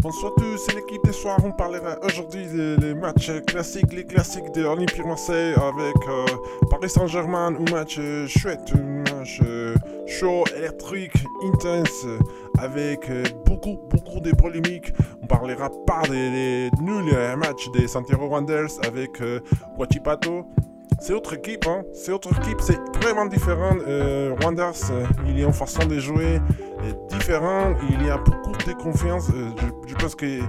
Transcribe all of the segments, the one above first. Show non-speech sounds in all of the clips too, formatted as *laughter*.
Bonsoir à tous, c'est l'équipe des soirs. On parlera aujourd'hui des matchs classiques, les classiques de l'Olympique Marseille avec euh, Paris Saint-Germain, un match euh, chouette, un match euh, chaud, électrique, intense, avec beaucoup, beaucoup de polémiques. Parlera pas des, des nuls euh, matchs des Santiago Wanderers avec euh. C'est autre équipe, hein. C'est autre équipe, c'est vraiment différent. Euh, Wanderers, euh, il a une façon de jouer euh, différente. Il y a beaucoup de confiance. Euh, je, je pense que,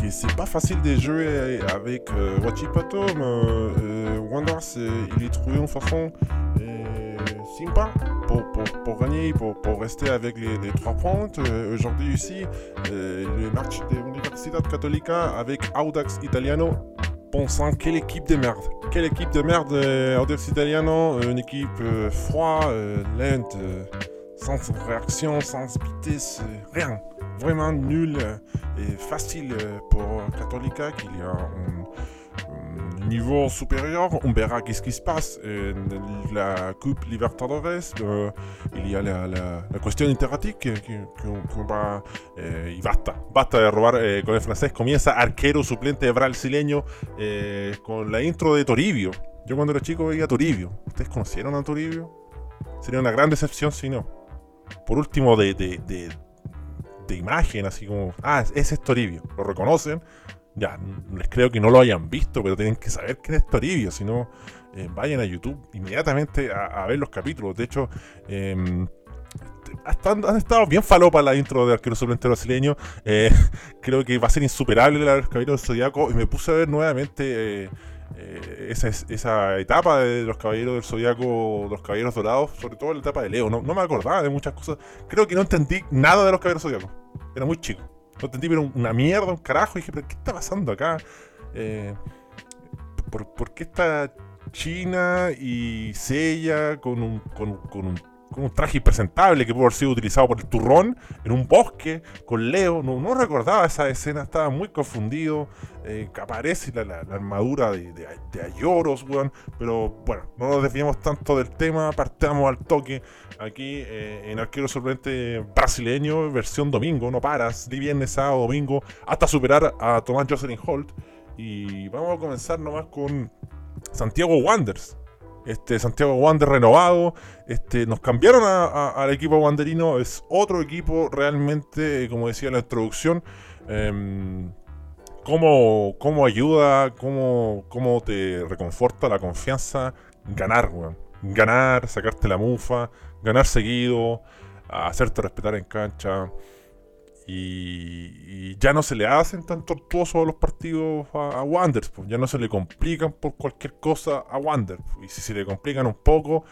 que c'est pas facile de jouer avec Huachipato, mais Wanderers, il a trouvé une façon sympa pour, pour, gagner, pour, pour rester avec les, trois points. Euh, Aujourd'hui ici, euh, le match de l'Universidad Católica avec Audax Italiano pensant quelle équipe de merde. Quelle équipe de merde, euh, Audax Italiano, euh, une équipe froide, lente, sans réaction, sans vitesse, rien. Vraiment nul et facile pour Católica qu'il y a niveau supérieur. On verra qu'est-ce qui se passe. Euh, la Coupe Libertadores, euh, il y a la, la, la cuestión integratique que, va eh, y basta, basta de robar eh, con el francés. Comienza arquero suplente brasileño eh, con la intro de Toribio. Yo cuando era chico veía a Toribio. ¿Ustedes conocieron a Toribio? Sería una gran decepción si no. Por último, de, de, de, de imagen, así como, ah, ese es Toribio. ¿Lo reconocen? Ya, les creo que no lo hayan visto, pero tienen que saber quién es Toribio. Si no, eh, vayan a YouTube inmediatamente a, ver los capítulos. De hecho, em, han, estado bien falopa la intro de arquero suplente brasileño. Eh, *laughs* creo que va a ser insuperable la de los caballeros del Zodíaco. Y me puse a ver nuevamente eh, esa, etapa de los caballeros del Zodíaco, de los caballeros dorados, sobre todo la etapa de Leo. No, me acordaba de muchas cosas. Creo que no entendí nada de los caballeros del Zodíaco. Era muy chico. No entendí, pero una mierda, un carajo. Y dije, ¿pero qué está pasando acá? Eh, ¿por, por qué esta China y Sella con un, con, con un un traje impresentable que pudo haber sido utilizado por el turrón en un bosque con Leo. No, no recordaba esa escena, estaba muy confundido. eh, aparece la, la- la armadura de, de, de Ayoros, weón. Pero bueno, no nos desviemos tanto del tema, partamos al toque. Aquí eh, en Arquero Sorprendente Brasileño, versión domingo, no paras, de viernes, sábado, domingo, hasta superar a Tomás Jocelyn Holt. Y vamos a comenzar nomás con Santiago Wanderers. Este Santiago Wander renovado. Este, nos cambiaron al equipo wanderino. Es otro equipo realmente, como decía en la introducción. em, cómo, cómo ayuda, cómo, cómo te reconforta la confianza. Ganar, weón. Ganar, sacarte la mufa, ganar seguido, hacerte respetar en cancha. Y, y ya no se le hacen tan tortuosos los partidos a, a Wanderers, pues ya no se le complican por cualquier cosa a Wanderers. Y si se le complican un poco,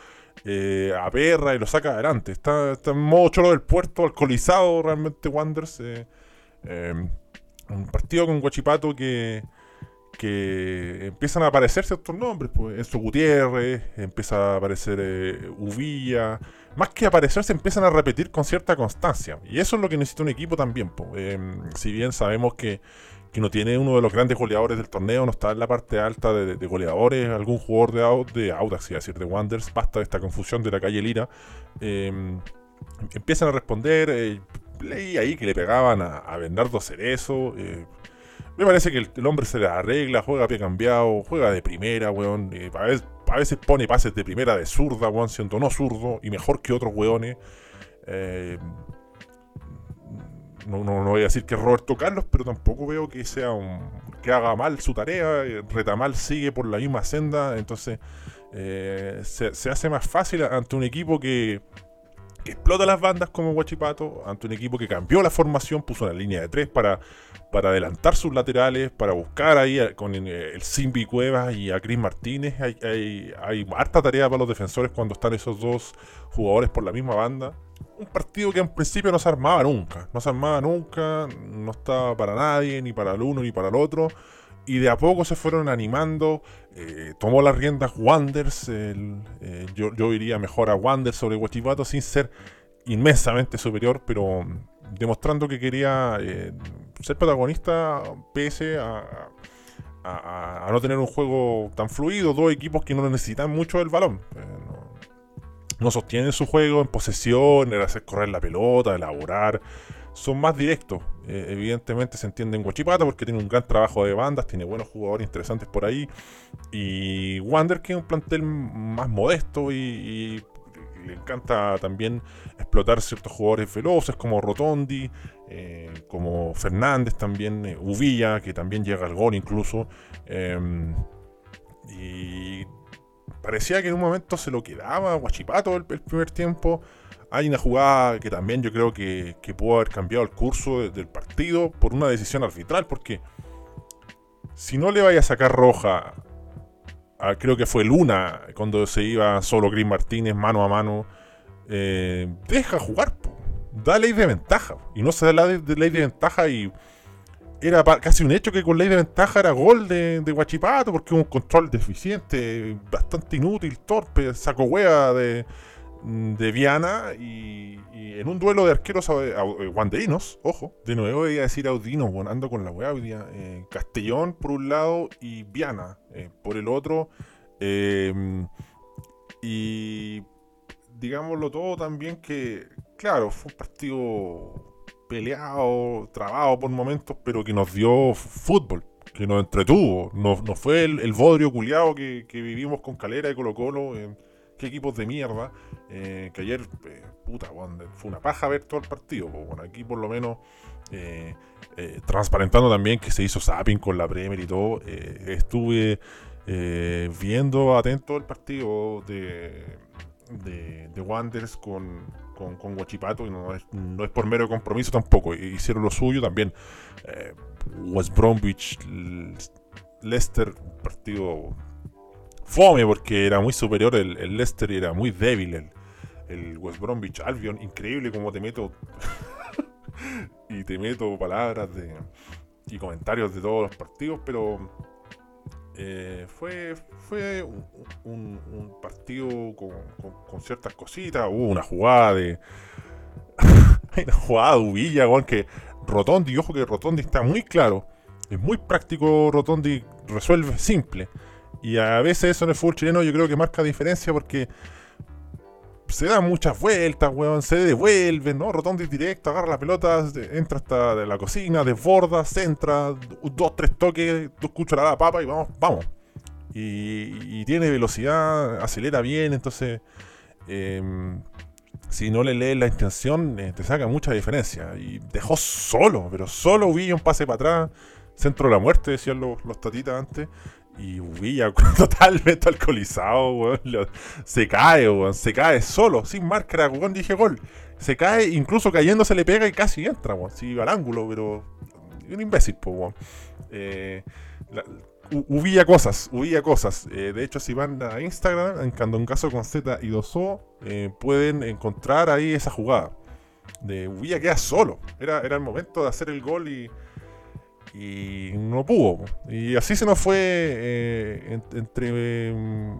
eh, a Perra y lo saca adelante. Está, está en modo choro del puerto, alcoholizado realmente Wanderers. eh, eh, un partido con Guachipato que, que empiezan a aparecer ciertos nombres, pues Enzo Gutiérrez, empieza a aparecer Uvilla, más que aparecer se empiezan a repetir con cierta constancia, y eso es lo que necesita un equipo también. Eh, si bien sabemos que, que no tiene uno de los grandes goleadores del torneo, no está en la parte alta de, goleadores, algún jugador de, de Audax, iba a decir, de Wanderers, basta de esta confusión de la calle Lira, eh, empiezan a responder, eh, leí ahí que le pegaban a, a Bernardo Cerezo, eh, me parece que el, hombre se la arregla, juega a pie cambiado, juega de primera, weón. a, veces, pone pases de primera de zurda, weón, siendo no zurdo y mejor que otros weones. Eh, no, no, voy a decir que es Roberto Carlos, pero tampoco veo que sea un. que haga mal su tarea. Retamal sigue por la misma senda, entonces eh, se, se hace más fácil ante un equipo que, explota las bandas como Guachipato, ante un equipo que cambió la formación, puso una línea de tres para, para adelantar sus laterales, para buscar ahí a- con eh, el Simbi Cuevas y a Cris Martínez. Hay, hay, hay harta tarea para los defensores cuando están esos dos jugadores por la misma banda. Un partido que en principio no se armaba nunca, no se armaba nunca, no estaba para nadie, ni para el uno ni para el otro. Y de a poco se fueron animando. eh, tomó las riendas Wanders. el, eh, yo, iría mejor a Wanders sobre Guachipato sin ser inmensamente superior, pero mm, demostrando que quería eh, ser protagonista pese a, a, no tener un juego tan fluido, dos equipos que no necesitan mucho del balón. No, no sostienen su juego en posesión, en hacer correr la pelota, elaborar. Son más directos. Eh, evidentemente se entiende en Guachipata porque tiene un gran trabajo de bandas, tiene buenos jugadores interesantes por ahí. Y Wander, que es un plantel más modesto y, le encanta también explotar ciertos jugadores veloces como Rotondi, eh, como Fernández también, eh, Uvilla, que también llega al gol incluso. Eh, y parecía que en un momento se lo quedaba Guachipato el primer tiempo. Hay una jugada que también yo creo que, que pudo haber cambiado el curso de- del partido por una decisión arbitral, porque si no le vaya a sacar roja, a- creo que fue Luna cuando se iba solo Chris Martínez mano a mano, eh, deja jugar, da ley de ventaja. Y no se da la ley de ventaja y era casi un hecho que con ley de ventaja era gol de, Guachipato porque un control deficiente, bastante inútil, torpe, saco hueá de, de Viana y, en un duelo de arqueros eh, guanderinos, ojo, de nuevo iba a decir audinos, bueno, ando con la hueá hoy eh, Castellón por un lado y Viana eh, por el otro. eh, y digámoslo todo también que, claro, fue un partido peleado, trabado por momentos, pero que nos dio fútbol, que nos entretuvo. No, no fue el, el bodrio culiado que, que vivimos con Calera y Colo Colo. Qué equipos de mierda. eh, que ayer, eh, puta, fue una paja ver todo el partido. pues, bueno, aquí por lo menos... eh, transparentando también que se hizo zapping con la Premier y todo, estuve viendo atento el partido de, de, de Wanderers con, con, con Guachipato y no es, no es por mero compromiso tampoco. Hicieron lo suyo también. West Bromwich, Leicester, partido fome porque era muy superior el, el Leicester y era muy débil el, el West Bromwich Albion. Increíble como te meto *laughs* y te meto palabras de, y comentarios de todos los partidos, pero eh, fue, fue un, partido con, con- ciertas cositas. Hubo una jugada de. Hay *laughs* una jugada de Uvilla, weón, que Rotondi, ojo que Rotondi está muy claro. Es muy práctico, Rotondi resuelve simple. Y a veces eso en el fútbol chileno yo creo que marca diferencia porque se dan muchas vueltas, weón, se devuelve, ¿no? Rotondi directo, agarra la pelota, entra hasta la cocina, desborda, centra, dos, tres toques, dos cucharadas de papa y vamos, vamos. Y, tiene velocidad, acelera bien, entonces em, si no le lees la intención, eh, te saca mucha diferencia. Y dejó solo, pero solo Uvilla un pase para atrás, centro de la muerte, decían los, los tatitas antes. Y Uvilla *laughs* totalmente alcoholizado, weón. Se cae, weón. Se cae solo, sin marca, weón. Dije gol. Se cae, incluso cayendo se le pega y casi entra, weón. Sí, al ángulo, pero. Un imbécil, pues, weón. Eh, cosas, hubía cosas. Eh, de hecho, si van a Instagram, en Candongazo con Z y 2O, eh, pueden encontrar ahí esa jugada. De Hubía queda solo. Era, era el momento de hacer el gol y. Y no pudo. Y así se nos fue eh, en- entre eh,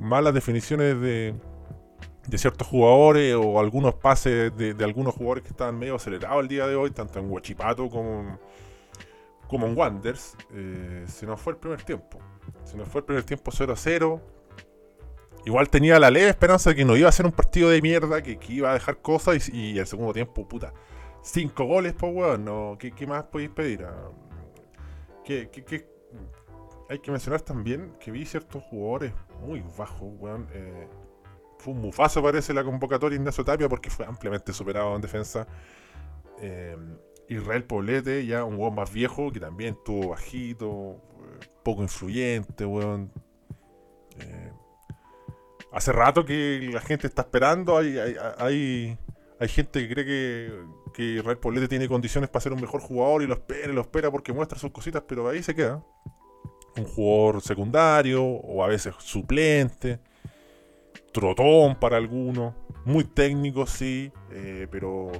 malas definiciones de, de ciertos jugadores o algunos pases de, algunos jugadores que estaban medio acelerados el día de hoy, tanto en Huachipato como, como en Wanders. eh, se nos fue el primer tiempo. Se nos fue el primer tiempo 0 a 0. Igual tenía la leve esperanza de que no iba a ser un partido de mierda, que, que iba a dejar cosas y, y el segundo tiempo, puta. Cinco goles, pues, weón. ¿qué, más podéis pedir? Ah. Hay que mencionar también que vi ciertos jugadores muy bajos, weón. Eh, fue un mufazo, parece, la convocatoria Ignacio Tapia porque fue ampliamente superado en defensa. Eh, Israel Poblete, ya un weón más viejo, que también estuvo bajito, eh, poco influyente, weón. Hace rato que la gente está esperando, hay, hay, hay gente que cree que, que Israel Poblete tiene condiciones para ser un mejor jugador y lo espera, y lo espera porque muestra sus cositas, pero ahí se queda. Un jugador secundario o a veces suplente, trotón para algunos, muy técnico, sí, eh, pero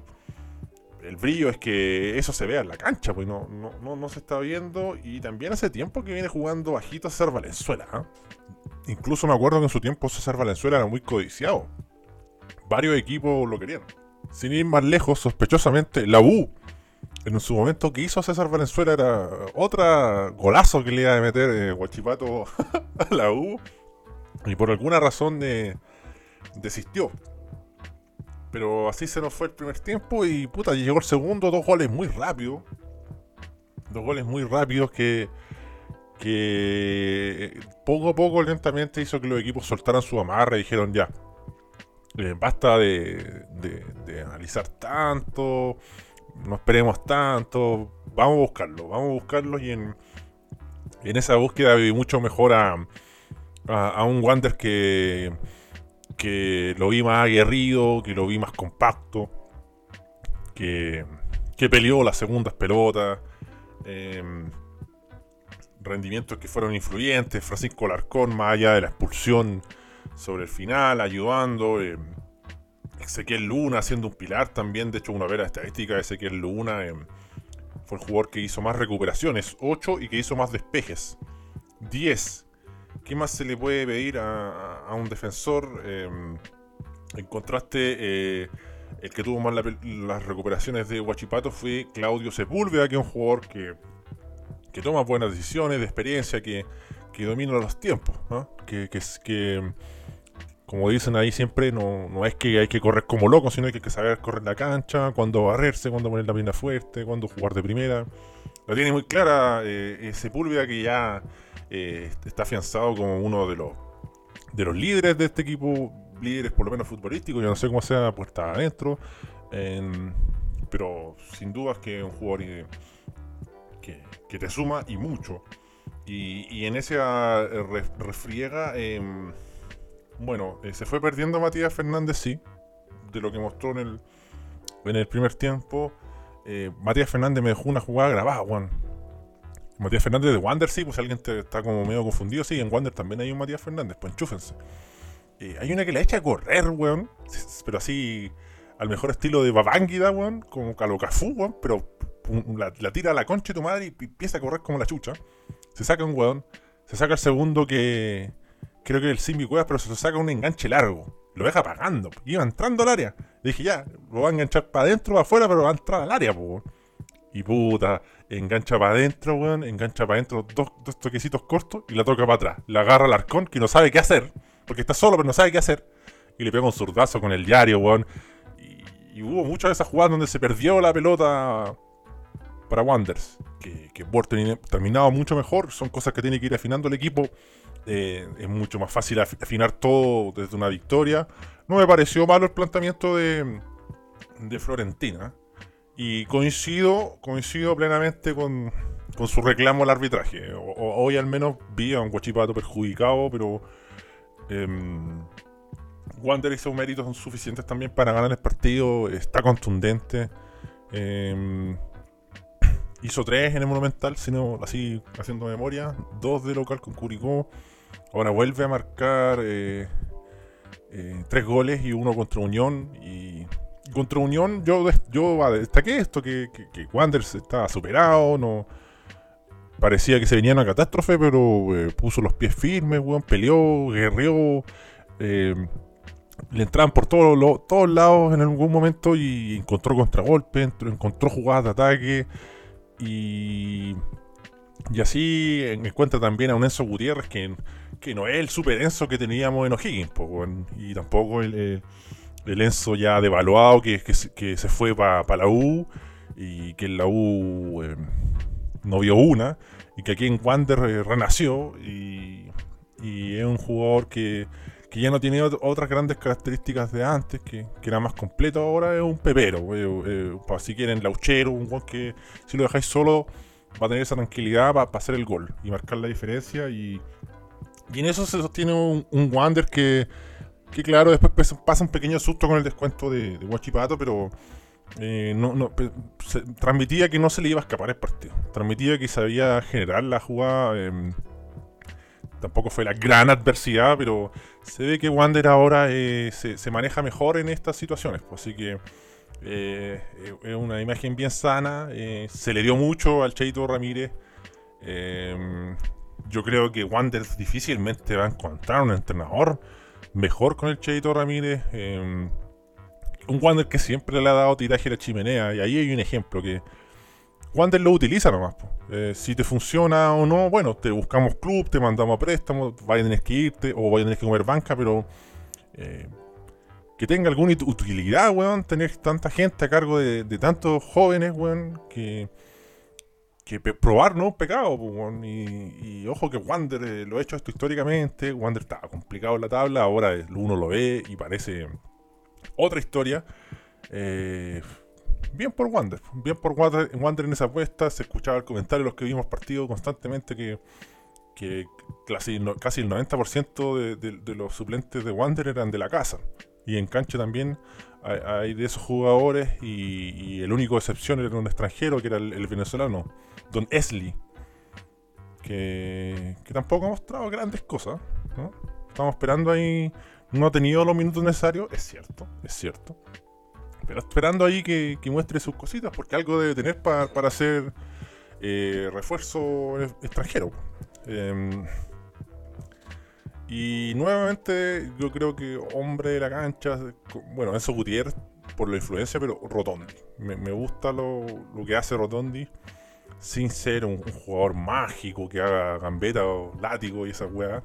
el brillo es que eso se vea en la cancha, pues no, no, no, no se está viendo. Y también hace tiempo que viene jugando bajito César Valenzuela. ¿ah? Incluso me acuerdo que en su tiempo César Valenzuela era muy codiciado. Varios equipos lo querían. Sin ir más lejos, sospechosamente, la U. en su momento que hizo César Valenzuela era otra golazo que le iba a meter eh, Guachipato *laughs* a la U. Y por alguna razón de, desistió. Pero así se nos fue el primer tiempo y puta, llegó el segundo, dos goles muy rápidos. Dos goles muy rápidos que, que poco a poco, lentamente hizo que los equipos soltaran su amarra y dijeron ya, eh, basta de, de, analizar tanto, no esperemos tanto, vamos a buscarlo, vamos a buscarlo y en, esa búsqueda vi mucho mejor a, a, un Wander que, que lo vi más aguerrido, que lo vi más compacto, que, que peleó las segundas pelotas, em, rendimientos que fueron influyentes, Francisco Larcón más allá de la expulsión sobre el final, ayudando. Eh, Ezequiel Luna haciendo un pilar también. De hecho, una vera estadística de Ezequiel Luna eh, fue el jugador que hizo más recuperaciones, 8 y que hizo más despejes, 10. ¿Qué más se le puede pedir a, un defensor? Eh, en contraste, el que tuvo más las recuperaciones de Huachipato fue Claudio Sepúlveda, que es un jugador que, que toma buenas decisiones, de experiencia, que, que domina los tiempos, que como dicen ahí siempre, no, no es que hay que correr como loco, sino que hay que saber correr la cancha, cuándo barrerse, cuándo poner la pierna fuerte, cuándo jugar de primera. Lo tiene muy clara eh, Sepúlveda que ya eh, está afianzado como uno de los, de los líderes de este equipo, líderes por lo menos futbolísticos, yo no sé cómo sea puerta adentro, pero sin dudas que es un jugador que, que, te suma y mucho. Y, y en esa eh, refriega... Bueno, eh, se fue perdiendo Matías Fernández, sí, de lo que mostró en el, en el primer tiempo. Eh, Matías Fernández me dejó una jugada grabada, Juan. Matías Fernández de Wander, sí, pues alguien está como medio confundido, sí, en Wander también hay un Matías Fernández, pues enchúfense. Eh, hay una que la echa a correr, weón, pero así al mejor estilo de Babánguida, weón, como Calocafú, weón, pero la, la, tira a la concha de tu madre y empieza a correr como la chucha. Se saca un weón, se saca el segundo que creo que el Simbi Cuevas, pero se lo saca un enganche largo. Lo deja pagando. Iba entrando al área. Dije, ya, lo va a enganchar para adentro, para afuera, pero va a entrar al área, pues. Y puta, engancha para adentro, weón. Engancha para adentro dos, toquecitos cortos y la toca para atrás. La agarra al arcón que no sabe qué hacer. Porque está solo, pero no sabe qué hacer. Y le pega un zurdazo con el diario, weón. Y, hubo muchas de esas jugadas donde se perdió la pelota para Wanders. Que, que terminado mucho mejor. Son cosas que tiene que ir afinando el equipo eh, es mucho más fácil afinar todo desde una victoria. No me pareció malo el planteamiento de, de Florentina. Y coincido, coincido plenamente con, con su reclamo al arbitraje. hoy al menos vi a un Guachipato perjudicado, pero eh, Wander hizo méritos suficientes también para ganar el partido. Está contundente. Em, hizo tres en el Monumental, sino así haciendo memoria. Dos de local con Curicó. Ahora vuelve a marcar eh, eh, tres goles y uno contra Unión. Y, contra Unión yo, yo destaqué esto, que, que, Wanderers estaba superado, no parecía que se venía una catástrofe, pero eh, puso los pies firmes, peleó, guerreó. le entraban por todos, todos lados en algún momento y encontró contragolpe, encontró jugadas de ataque y, y así encuentra también a un Enzo Gutiérrez que que no es el super Enzo que teníamos en O'Higgins, y tampoco el, eh, el, Enzo ya devaluado que, que, se fue para la U y que en la U eh, no vio una, y que aquí en Wander eh, renació y, y, es un jugador que, que ya no tiene otras grandes características de antes, que, que, era más completo, ahora es un pepero, si quieren lauchero, un jugador que si lo dejáis solo va a tener esa tranquilidad para hacer el gol y marcar la diferencia y y en eso se sostiene un, Wander que, que, claro, después pasa un pequeño susto con el descuento de, de Guachipato, pero eh, no, no, transmitía que no se le iba a escapar el partido. Transmitía que sabía generar la jugada. Em, tampoco fue la gran adversidad, pero se ve que Wander ahora eh, se, se, maneja mejor en estas situaciones. Pues, así que eh, es una imagen bien sana. se le dio mucho al Cheito Ramírez. Em, yo creo que Wanderers difícilmente va a encontrar un entrenador mejor con el Cheito Ramírez. Em, un Wander que siempre le ha dado tiraje a la chimenea. Y ahí hay un ejemplo que Wander lo utiliza nomás. Eh, si te funciona o no, bueno, te buscamos club, te mandamos a préstamo, vaya a tener que irte o vaya a tener que comer banca, pero eh, que tenga alguna ut- utilidad, weón, tener tanta gente a cargo de, tantos jóvenes, weón, que, que probar un pecado, po, weón. Y, ojo que Wander eh, lo ha hecho esto históricamente, Wander estaba complicado en la tabla, ahora uno lo ve y parece otra historia. Eh, bien por Wander, bien por Wander, Wander en esa apuesta, se escuchaba el comentario de los que vimos partido constantemente que, casi, el 90% de, de- de los suplentes de Wander eran de la casa. Y en cancha también hay, de esos jugadores y, el único excepción era un extranjero que era el, venezolano, Don Esli, que, que tampoco ha mostrado grandes cosas. ¿no? Estamos esperando ahí, no ha tenido los minutos necesarios, es cierto, es cierto. Pero esperando ahí que, que muestre sus cositas, porque algo debe tener pa- para hacer eh, refuerzo extranjero. Em, y nuevamente yo creo que hombre de la cancha, bueno, Enzo Gutiérrez por la influencia, pero Rotondi. Me, me gusta lo, lo que hace Rotondi sin ser un, jugador mágico que haga gambeta o látigo y esa weá.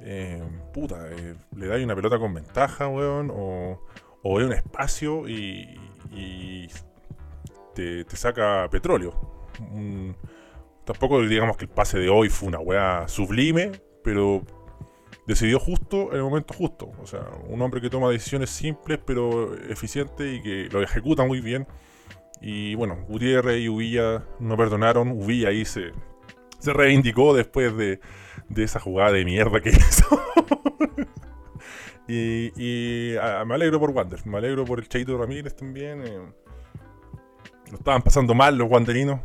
Eh, puta, eh, le da una pelota con ventaja, weón, o, o ve un espacio y, y te, te saca petróleo. Mm, tampoco digamos que el pase de hoy fue una weá sublime, pero decidió justo en el momento justo. O sea, un hombre que toma decisiones simples pero eficientes y que lo ejecuta muy bien. Y bueno, Gutiérrez y Uvilla no perdonaron. Uvilla ahí se, se reivindicó después de, de esa jugada de mierda que *laughs* hizo. y y, me alegro por Wander, me alegro por el Chaito Ramírez también. eh. lo estaban pasando mal los wanderinos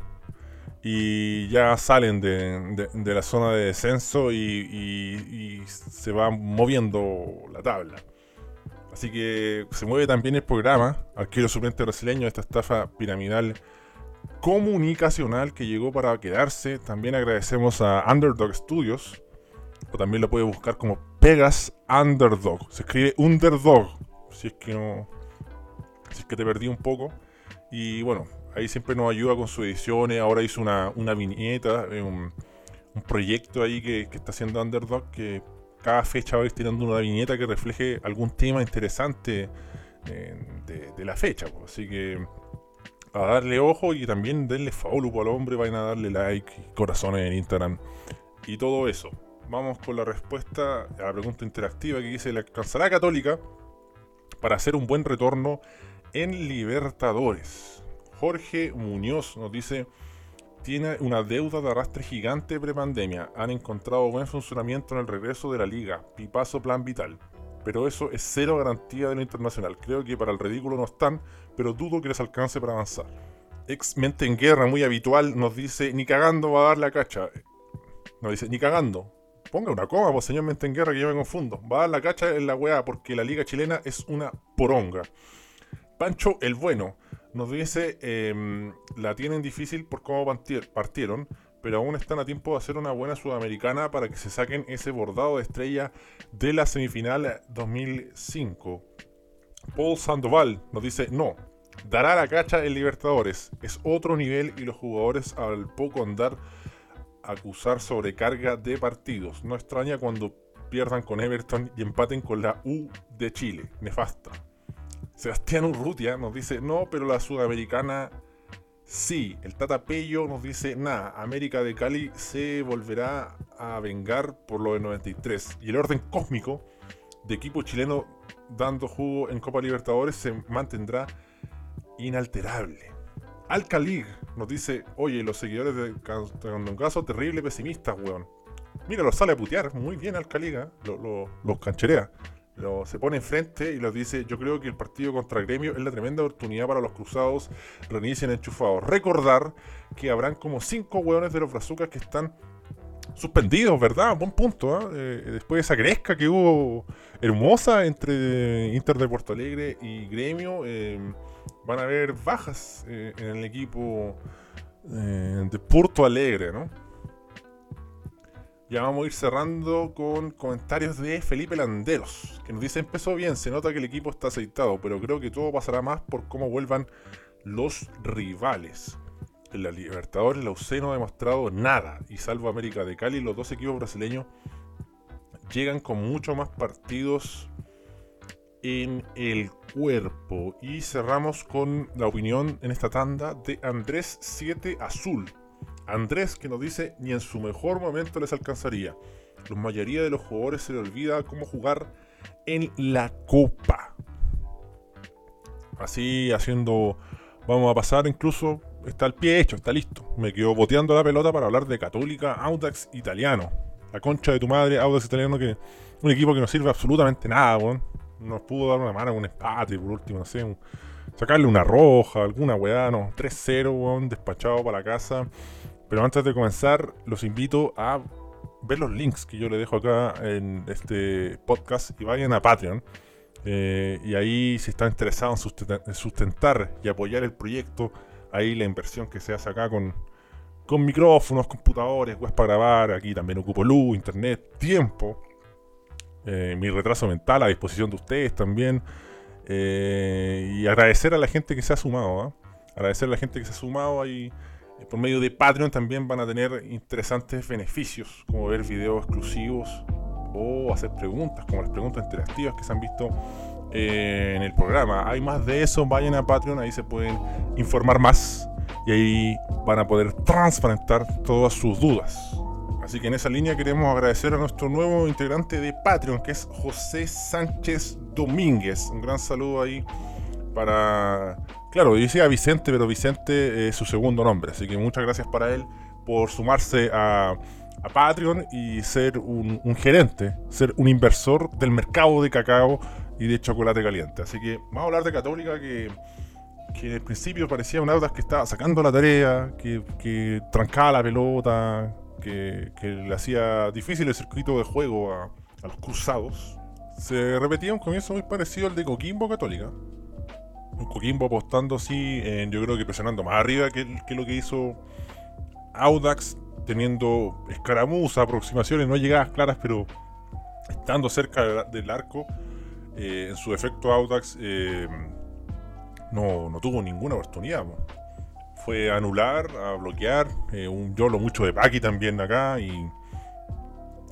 y ya salen de, de- la zona de descenso y se va moviendo la tabla. Así que se mueve también el programa, arquero suplente brasileño, esta estafa piramidal comunicacional que llegó para quedarse. También agradecemos a Underdog Studios, o también lo puede buscar como Pegas Underdog. Se escribe Underdog, si es que no. Si es que te perdí un poco. Y bueno, ahí siempre nos ayuda con sus ediciones. Ahora hizo una, una viñeta, eh, un, un proyecto ahí que, está haciendo Underdog que cada fecha va a ir tirando una viñeta que refleje algún tema interesante eh, de, la fecha. pues. Así que a darle ojo y también denle follow al hombre, vayan a darle like, corazones en Instagram y todo eso. Vamos con la respuesta a la pregunta interactiva que dice: ¿Le alcanzará Católica para hacer un buen retorno en Libertadores? Jorge Muñoz nos dice: Tiene una deuda de arrastre gigante prepandemia. Han encontrado buen funcionamiento en el regreso de la liga. Pipazo plan vital. Pero eso es cero garantía de lo internacional. Creo que para el ridículo no están, pero dudo que les alcance para avanzar. Ex mente en guerra, muy habitual, nos dice: Ni cagando va a dar la cacha. Nos dice: Ni cagando. Ponga una coma, pues señor mente en guerra, que yo me confundo. Va a dar la cacha en la weá, porque la liga chilena es una poronga. Pancho el Bueno nos dice: em, La tienen difícil por cómo parti- partieron, pero aún están a tiempo de hacer una buena sudamericana para que se saquen ese bordado de estrella de la semifinal 2005. Paul Sandoval nos dice: No, dará la cacha en Libertadores. Es otro nivel y los jugadores al poco andar acusar sobrecarga de partidos. No extraña cuando pierdan con Everton y empaten con la U de Chile. Nefasta. Sebastián Urrutia nos dice, no, pero la sudamericana sí. El Tata Pello nos dice, nada, América de Cali se volverá a vengar por lo de 93. Y el orden cósmico de equipo chileno dando jugo en Copa Libertadores se mantendrá inalterable. Alca League nos dice, oye, los seguidores de Candongazo, terrible pesimistas, weón. Mira, los sale a putear, muy bien Alca League, ¿eh? Lo- lo- los cancherea. Lo- se pone enfrente y los dice, yo creo que el partido contra Gremio es la tremenda oportunidad para los cruzados, reinicien enchufados. Recordar que habrán como cinco hueones de los brazucas que están suspendidos, ¿verdad? Buen punto, ¿ah? Eh, después de esa gresca que hubo hermosa entre Inter de Porto Alegre y Gremio, eh, van a haber bajas eh, en el equipo eh, de Porto Alegre, ¿no? Ya vamos a ir cerrando con comentarios de Felipe Landeros, que nos dice, empezó bien, se nota que el equipo está aceitado, pero creo que todo pasará más por cómo vuelvan los rivales. en la Libertadores la UC no ha demostrado nada. Y salvo América de Cali, los dos equipos brasileños llegan con mucho más partidos en el cuerpo. Y cerramos con la opinión en esta tanda de Andrés 7 Azul. Andrés que nos dice ni en su mejor momento les alcanzaría. La mayoría de los jugadores se le olvida cómo jugar en la copa. Así haciendo, vamos a pasar incluso, está el pie hecho, está listo. Me quedo boteando la pelota para hablar de Católica Audax Italiano. La concha de tu madre, Audax Italiano, que un equipo que no sirve absolutamente nada, weón. Nos pudo dar una mano con un empate, por último, no sé, sacarle una roja, alguna weá, no. 3-0, weón, despachado para la casa. Pero antes de comenzar, los invito a ver los links que yo le dejo acá en este podcast y vayan a Patreon. Eh, y ahí, si están interesados en sustentar y apoyar el proyecto, ahí la inversión que se hace acá con, con micrófonos, computadores, webs para grabar. Aquí también ocupo luz, internet, tiempo. Eh, mi retraso mental a disposición de ustedes también. Eh, y agradecer a la gente que se ha sumado. ¿ah? Agradecer a la gente que se ha sumado ahí. Eh, por medio de Patreon también van a tener interesantes beneficios, como ver videos exclusivos o hacer preguntas, como las preguntas interactivas que se han visto en el programa. Hay más de eso, vayan a Patreon, ahí se pueden informar más y ahí van a poder transparentar todas sus dudas. Así que en esa línea queremos agradecer a nuestro nuevo integrante de Patreon, que es José Sánchez Domínguez. Un gran saludo ahí para... Claro, decía Vicente, pero Vicente es su segundo nombre. Así que muchas gracias para él por sumarse a, Patreon y ser un, gerente, ser un inversor del mercado de cacao y de chocolate caliente. Así que vamos a hablar de Católica que que en el principio parecía un Audax que estaba sacando la tarea, que, que trancaba la pelota, que, le hacía difícil el circuito de juego a, los cruzados, se repetía un comienzo muy parecido al de Coquimbo Católica. Un Coquimbo apostando así, yo creo que presionando más arriba que, lo que hizo Audax, teniendo escaramuza, aproximaciones, no llegadas claras, pero estando cerca del arco. Eh, en su defecto Audax eh, no, no, tuvo ninguna oportunidad fue a anular, a bloquear. Eh, un YOLO mucho de Paki también acá. Y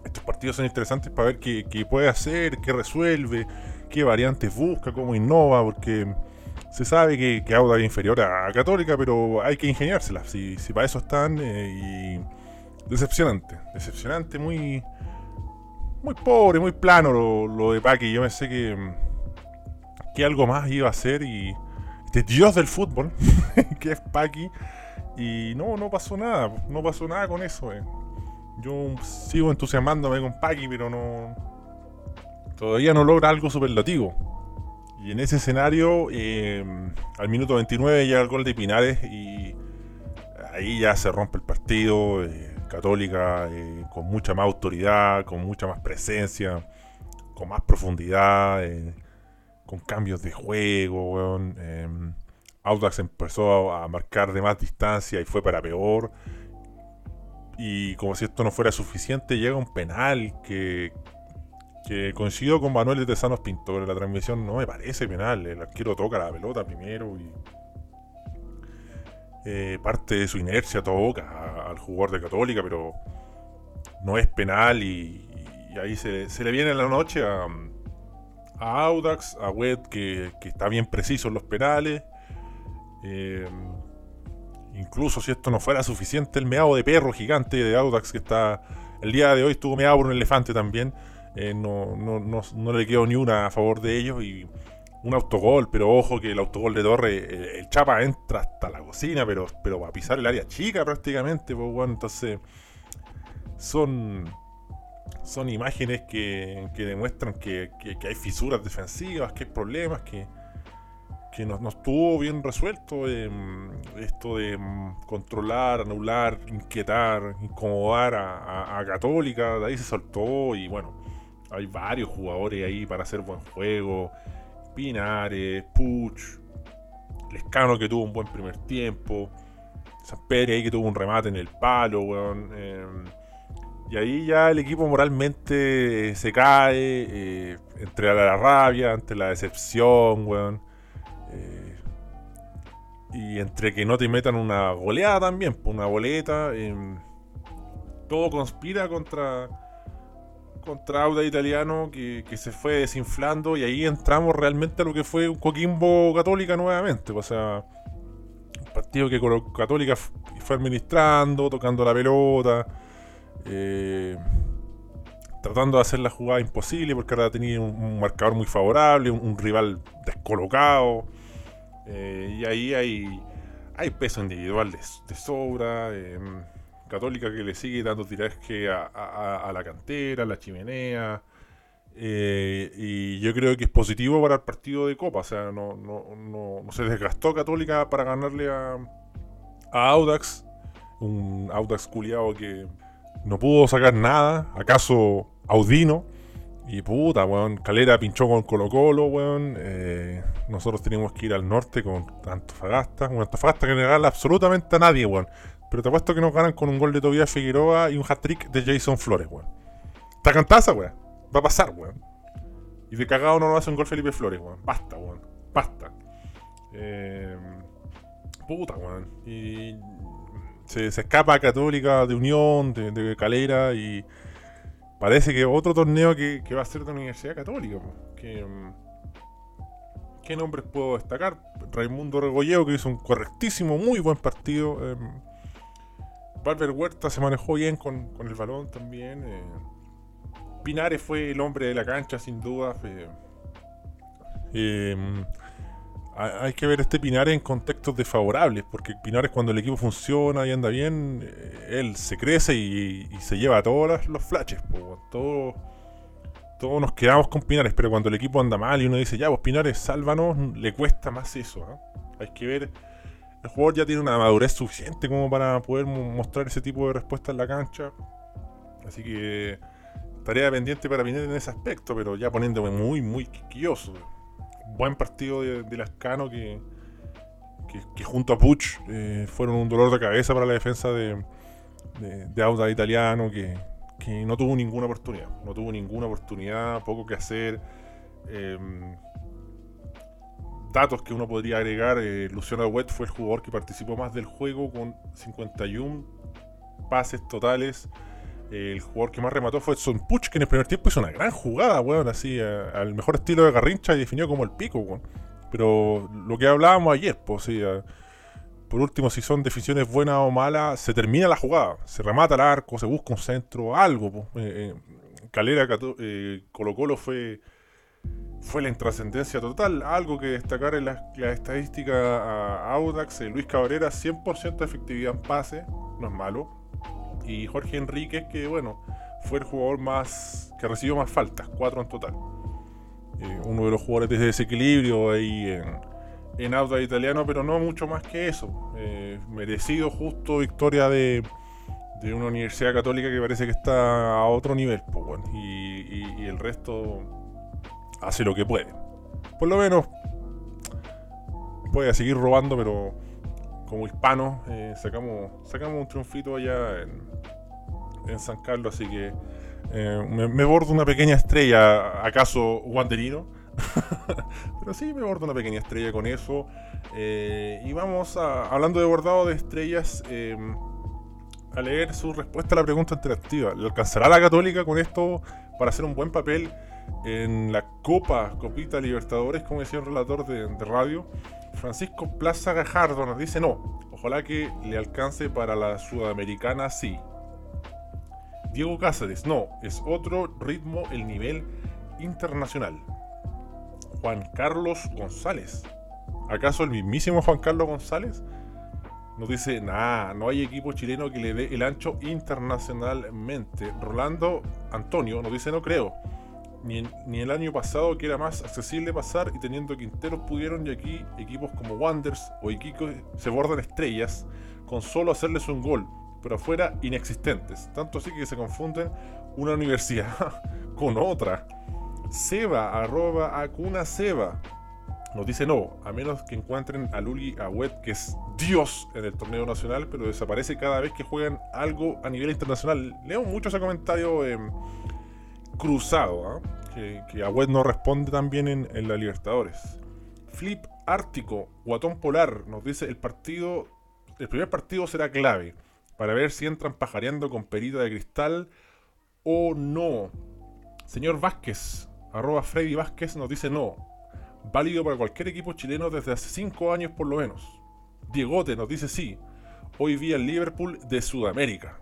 estos partidos son interesantes para ver qué, puede hacer, qué resuelve, qué variantes busca, cómo innova, porque se sabe que, que Auda es inferior a, Católica, pero hay que ingeniárselas. Si, si para eso están. Eh, y decepcionante, decepcionante, muy. Muy pobre, muy plano lo, lo de Paki. Yo pensé que, que algo más iba a hacer y de dios del fútbol, *laughs* que es Paki. Y no, no pasó nada, no pasó nada con eso. Eh. Yo sigo entusiasmándome con Paki, pero no. Todavía no logra algo superlativo. Y en ese escenario, eh, al minuto 29 llega el gol de Pinares y ahí ya se rompe el partido. Eh, Católica con mucha más autoridad, con mucha más presencia, con más profundidad con cambios de juego, weón. Em, Audax empezó a, marcar de más distancia y fue para peor. Y como si esto no fuera suficiente, llega un penal que, que coincidió con Manuel de Tesanos Pintor. En la transmisión no me parece penal. El arquero toca la pelota primero y eh, parte de su inercia toca al jugador de Católica, pero no es penal y, ahí se, le viene la noche a, Audax, a Wet, que, está bien preciso en los penales. Eh, incluso si esto no fuera suficiente, el meado de perro gigante de Audax, que está. El día de hoy estuvo meado por un elefante también. Eh, no, no, le quedó ni una a favor de ellos. Y un autogol, pero ojo que el autogol de Torre, el, Chapa entra hasta la cocina, pero, pero va a pisar el área chica prácticamente. Pues bueno, entonces son son imágenes que, demuestran que, hay fisuras defensivas, que hay problemas, que, que no, estuvo bien resuelto esto de mm, controlar, anular, inquietar, incomodar a, Católica, de ahí se soltó y bueno, hay varios jugadores ahí para hacer buen juego, Pinares, Puch, Lescano que tuvo un buen primer tiempo, Pérez ahí que tuvo un remate en el palo, weón. Em, y ahí ya el equipo moralmente se cae, eh, entre la rabia, ante la decepción, weón. Eh, y entre que no te metan una goleada también, una boleta, todo conspira contra contra Auda Italiano que, que, se fue desinflando y ahí entramos realmente a lo que fue un Coquimbo Católica nuevamente. O sea, un partido que Católica fue administrando, tocando la pelota, eh, tratando de hacer la jugada imposible porque ahora tenía un, marcador muy favorable, un, rival descolocado. Eh, y ahí hay, hay peso individual de, sobra. Eh, Católica que le sigue dando tiraje a, la cantera, a la chimenea. Eh, y yo creo que es positivo para el partido de Copa. O sea, no, se desgastó Católica para ganarle a, Audax. Un Audax culiado que no pudo sacar nada. ¿Acaso Audino? Y puta, weón. Calera pinchó con Colo Colo, weón. Eh, nosotros teníamos que ir al norte con Antofagasta. Un Antofagasta que no gana absolutamente a nadie, weón. Pero te apuesto que nos ganan con un gol de Tobias Figueroa y un hat-trick de Jason Flores, weón. Está cantaza, weón. Va a pasar, weón. Y de cagado no nos hace un gol Felipe Flores, weón. Basta, weón. Basta. Eh, puta, weón. Y se, escapa Católica de Unión, de, Calera y parece que otro torneo que, va a ser de la Universidad Católica. Que, mm, ¿Qué nombres puedo destacar? Raimundo Regolleo, que hizo un correctísimo, muy buen partido. Em, Barber Huerta se manejó bien con, el balón también. Eh. Pinares fue el hombre de la cancha, sin duda. Eh, hay que ver este Pinares en contextos desfavorables, porque Pinares cuando el equipo funciona y anda bien, eh, él se crece y, se lleva todos los flashes. todos, todos nos quedamos con Pinares, pero cuando el equipo anda mal y uno dice, ya, pues Pinares, sálvanos, le cuesta más eso. ¿ah? Hay que ver el jugador ya tiene una madurez suficiente como para poder mostrar ese tipo de respuesta en la cancha. Así que tarea pendiente para venir en ese aspecto, pero ya poniéndome muy, muy quisquilloso. Buen partido de, de Lascano que, que, junto a Puch eh, fueron un dolor de cabeza para la defensa de, de, Auda italiano que, que, no tuvo ninguna oportunidad. No tuvo ninguna oportunidad, poco que hacer. Eh, datos que uno podría agregar, eh, Luciano Wet fue el jugador que participó más del juego con 51 pases totales. el jugador que más remató fue Son Puch, que en el primer tiempo hizo una gran jugada, weón, así, al mejor estilo de Garrincha y definió como el pico, weón. Pero lo que hablábamos ayer, pues, sí, por último, si son definiciones buenas o malas, se termina la jugada, se remata el arco, se busca un centro, algo. Pues. Calera Colo Colo fue fue la intrascendencia total. Algo que destacar en la, estadística a Audax, Luis Cabrera, 100% de efectividad en pase, no es malo. Y Jorge Enríquez, que bueno, fue el jugador más que recibió más faltas, 4 en total. Eh, uno de los jugadores de desequilibrio ahí en, en Audax italiano, pero no mucho más que eso. Eh, merecido, justo victoria de, de, una universidad católica que parece que está a otro nivel. Pues, y el resto hace lo que puede. Por lo menos puede seguir robando, pero como hispano eh, sacamos, sacamos un triunfito allá en, en San Carlos, así que eh, me, bordo una pequeña estrella, acaso Wanderino. *laughs* pero sí, me bordo una pequeña estrella con eso. Eh, y vamos a, hablando de bordado de estrellas, a leer su respuesta a la pregunta interactiva. ¿Le alcanzará la Católica con esto para hacer un buen papel en la Copa, Copita Libertadores, como decía el relator de, radio, Francisco Plaza Gajardo nos dice no, ojalá que le alcance para la Sudamericana sí. Diego Cáceres, no, es otro ritmo el nivel internacional. Juan Carlos González, ¿acaso el mismísimo Juan Carlos González? Nos dice, nada, no hay equipo chileno que le dé el ancho internacionalmente. Rolando Antonio nos dice, no creo ni, el año pasado que era más accesible pasar y teniendo Quinteros pudieron y aquí equipos como Wanders o Iquique se bordan estrellas con solo hacerles un gol, pero afuera inexistentes. Tanto así que se confunden una universidad *laughs* con otra. Seba, arroba Acuna Seba. Nos dice no, a menos que encuentren a Luli Agüet, que es Dios en el torneo nacional, pero desaparece cada vez que juegan algo a nivel internacional. Leo mucho ese comentario. Eh, cruzado, ¿ah? que, que Agüed no responde tan bien en, la Libertadores. Flip Ártico, Guatón Polar, nos dice el partido, el primer partido será clave para ver si entran pajareando con perita de cristal o no. Señor Vázquez, arroba Freddy Vázquez, nos dice no. Válido para cualquier equipo chileno desde hace 5 años por lo menos. Diegote nos dice sí. Hoy vi el Liverpool de Sudamérica.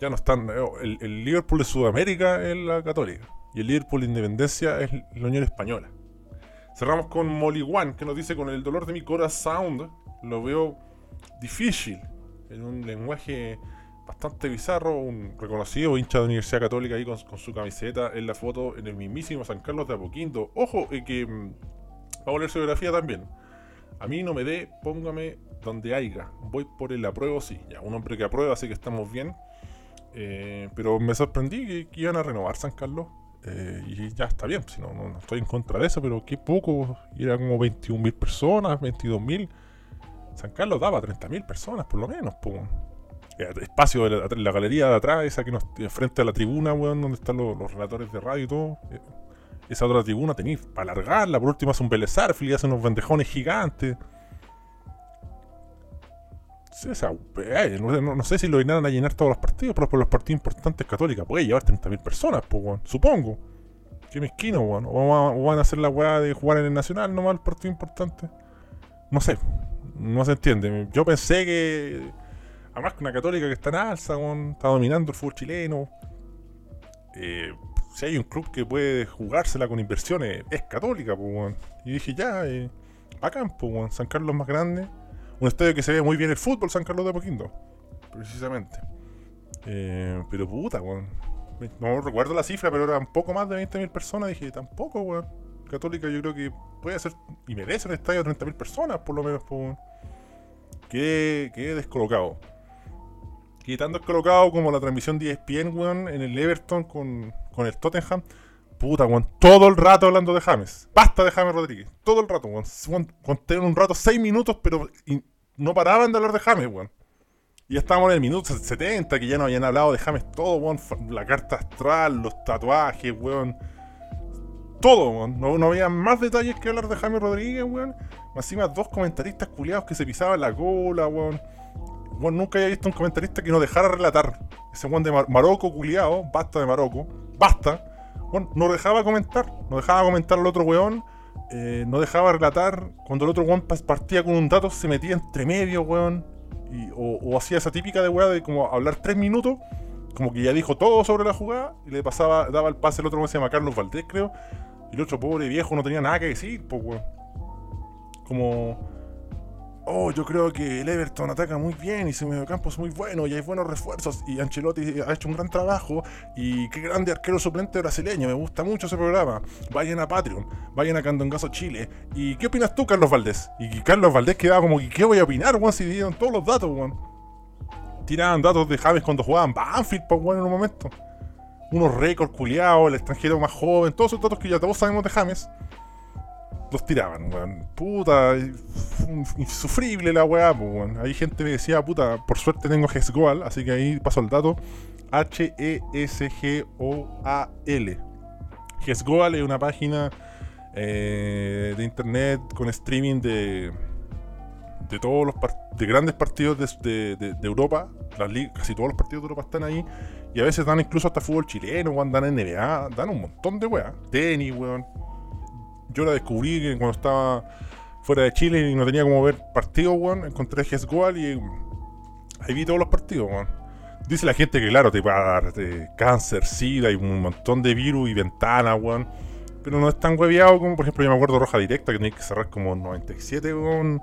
Ya no están. eh, El, el Liverpool de Sudamérica es la Católica. Y el Liverpool de Independencia es la Unión Española. Cerramos con Molly One, que nos dice: Con el dolor de mi corazón, lo veo difícil. En un lenguaje bastante bizarro. Un reconocido hincha de Universidad Católica ahí con, con su camiseta en la foto en el mismísimo San Carlos de Apoquindo. Ojo, eh, que mm, va a volver su biografía también. A mí no me dé, póngame donde haya. Voy por el apruebo, sí. Ya, un hombre que aprueba, así que estamos bien. Eh, pero me sorprendí que, iban a renovar San Carlos. eh, y ya está bien, si no, no, estoy en contra de eso, pero qué poco. Era como 21.000 personas, 22.000. San Carlos daba 30.000 personas, por lo menos. Eh, Espacio de la, galería de atrás, esa que nos frente a la tribuna, weón, donde están los, relatores de radio y todo. eh, esa otra tribuna tenéis para alargarla. Por último, hace un Belezar, y hace unos bendejones gigantes. No, no- sé si lo irán a llenar todos los partidos, pero por los partidos importantes católicas puede llevar 30.000 personas, pues, weón. Supongo. Qué mezquino, weón. O, va- o van a hacer la weá de jugar en el Nacional nomás el partido importante. No sé. No se entiende. Yo pensé que. Además que una católica que está en alza, weón, está dominando el fútbol chileno. Eh, si hay un club que puede jugársela con inversiones, es católica, pues. Y dije, ya, eh, bacán, pues. San Carlos más grande. Un estadio que se ve muy bien el fútbol, San Carlos de Apoquindo. Precisamente. Eh, pero puta, weón. No recuerdo la cifra, pero eran poco más de 20.000 personas. Dije, tampoco, weón. Católica yo creo que puede hacer y merece un estadio de 30.000 personas, por lo menos, weón. Quedé, quedé descolocado. Quedé tan descolocado como la transmisión de ESPN, weón, en el Everton con, con el Tottenham. Puta, weón, todo el rato hablando de James. Basta de James Rodríguez. Todo el rato, weón. Conté un rato 6 minutos, pero no paraban de hablar de James, weón. Y ya estábamos en el minuto 70, que ya no habían hablado de James todo, weón. La carta astral, los tatuajes, weón. Todo, weón. No, no había más detalles que hablar de James Rodríguez, weón. Encima, dos comentaristas culiados que se pisaban la cola, weón. Weón, nunca había visto un comentarista que no dejara relatar. Ese weón de Mar- Marocco culiado, basta de Marocco, basta. Weón, no dejaba comentar, no dejaba comentar al otro weón. eh, no dejaba relatar. Cuando el otro weón partía con un dato, se metía entre medio, weón. Y- o, o hacía esa típica de weá de como hablar tres minutos, como que ya dijo todo sobre la jugada, y le pasaba, daba el pase al otro weón, se llama Carlos Valdés, creo. Y el otro pobre viejo no tenía nada que decir, pues weón. Como. Oh, yo creo que el Everton ataca muy bien y su mediocampo es muy bueno y hay buenos refuerzos y Ancelotti ha hecho un gran trabajo y qué grande arquero suplente brasileño, me gusta mucho ese programa. Vayan a Patreon, vayan a Candongazo Chile. ¿Y qué opinas tú, Carlos Valdés? Y Carlos Valdés quedaba como qué voy a opinar, weón, si dieron todos los datos, weón. Tiraban datos de James cuando jugaban Banfield, pues weón, en un momento. Unos récords culiados, el extranjero más joven, todos esos datos que ya todos sabemos de James los tiraban, weón. Puta, insufrible la weá, weón. Ahí gente me decía, puta, por suerte tengo Hexgoal, así que ahí paso el dato. H-E-S-G-O-A-L. Hexgoal es una página eh, de internet con streaming de, de todos los de grandes partidos de, de- de- Europa. Las casi todos los partidos de Europa están ahí. Y a veces dan incluso hasta fútbol chileno, weón, dan NBA, dan un montón de weá. Tenis, weón yo la descubrí cuando estaba fuera de Chile y no tenía como ver partidos, weón, encontré Hezgoal y ahí vi todos los partidos, weón. Dice la gente que, claro, te va a dar eh, cáncer, sida y un montón de virus y ventanas, weón. Pero no es tan hueveado como, por ejemplo, yo me acuerdo Roja Directa, que tenía que cerrar como 97, weón.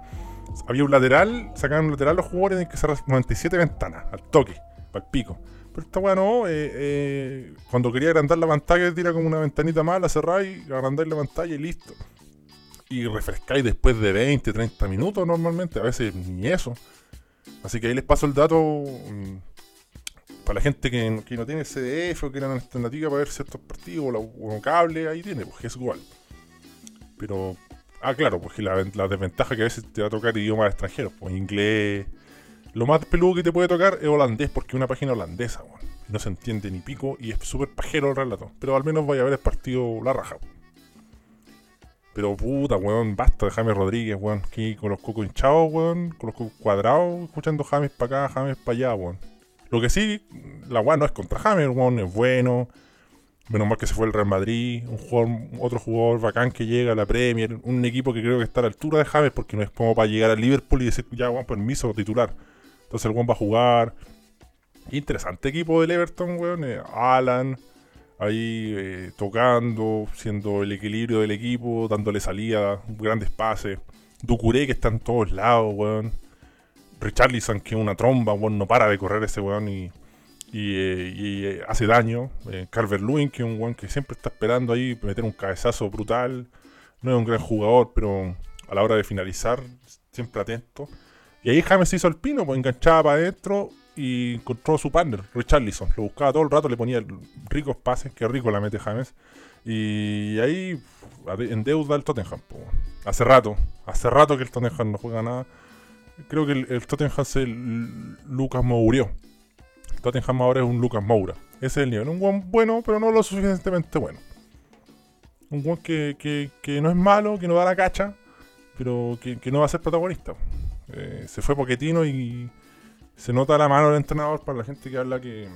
Había un lateral, sacaban un lateral los jugadores, tenían que cerrar 97 ventanas, al toque, al pico. Pero esta weá no, eh, eh, cuando quería agrandar la pantalla, tira como una ventanita más, la cerráis, agrandáis la pantalla y listo. Y refrescáis después de 20, 30 minutos normalmente, a veces ni eso. Así que ahí les paso el dato mm, para la gente que, que no tiene CDF o que era una alternativa para ver ciertos partidos o, cable, ahí tiene, pues es igual. Pero, ah, claro, porque la, la desventaja que a veces te va a tocar idiomas extranjeros, pues inglés. Lo más peludo que te puede tocar es holandés, porque es una página holandesa, weón. No se entiende ni pico y es súper pajero el relato. Pero al menos vaya a ver el partido la raja. Pero puta, weón, basta de James Rodríguez, weón. Aquí con los cocos hinchados, weón. Con los cocos cuadrados, escuchando James para acá, James para allá, weón. Lo que sí, la weón no es contra James, weón, es bueno. Menos mal que se fue el Real Madrid, un jugador, otro jugador bacán que llega a la Premier, un equipo que creo que está a la altura de James porque no es como para llegar al Liverpool y decir, ya, weón, permiso, titular. Entonces el weón va a jugar. Interesante equipo del Everton, weón. eh, Alan, ahí eh, tocando, siendo el equilibrio del equipo, dándole salida, grandes pases. Ducuré que está en todos lados, weón. Richarlison que es una tromba, weón, no para de correr ese weón y, y, eh, hace daño. Carver Lewin que es un weón que siempre está esperando ahí meter un cabezazo brutal. No es un gran jugador, pero a la hora de finalizar, siempre atento. Y ahí James hizo el pino, pues enganchaba para adentro y encontró su partner, Richarlison. Lo buscaba todo el rato, le ponía ricos pases, que rico la mete James. Y ahí en deuda el Tottenham. po. Hace rato, hace rato que el Tottenham no juega nada. Creo que el, el Tottenham se Lucas Mourió. Tottenham ahora es un Lucas Moura. Ese es el nivel. Un buen bueno, pero no lo suficientemente bueno. Un buen que, que, no es malo, que no da la cacha, pero que no va a ser protagonista. Eh, se fue Poquetino y se nota la mano del entrenador para la gente que habla que,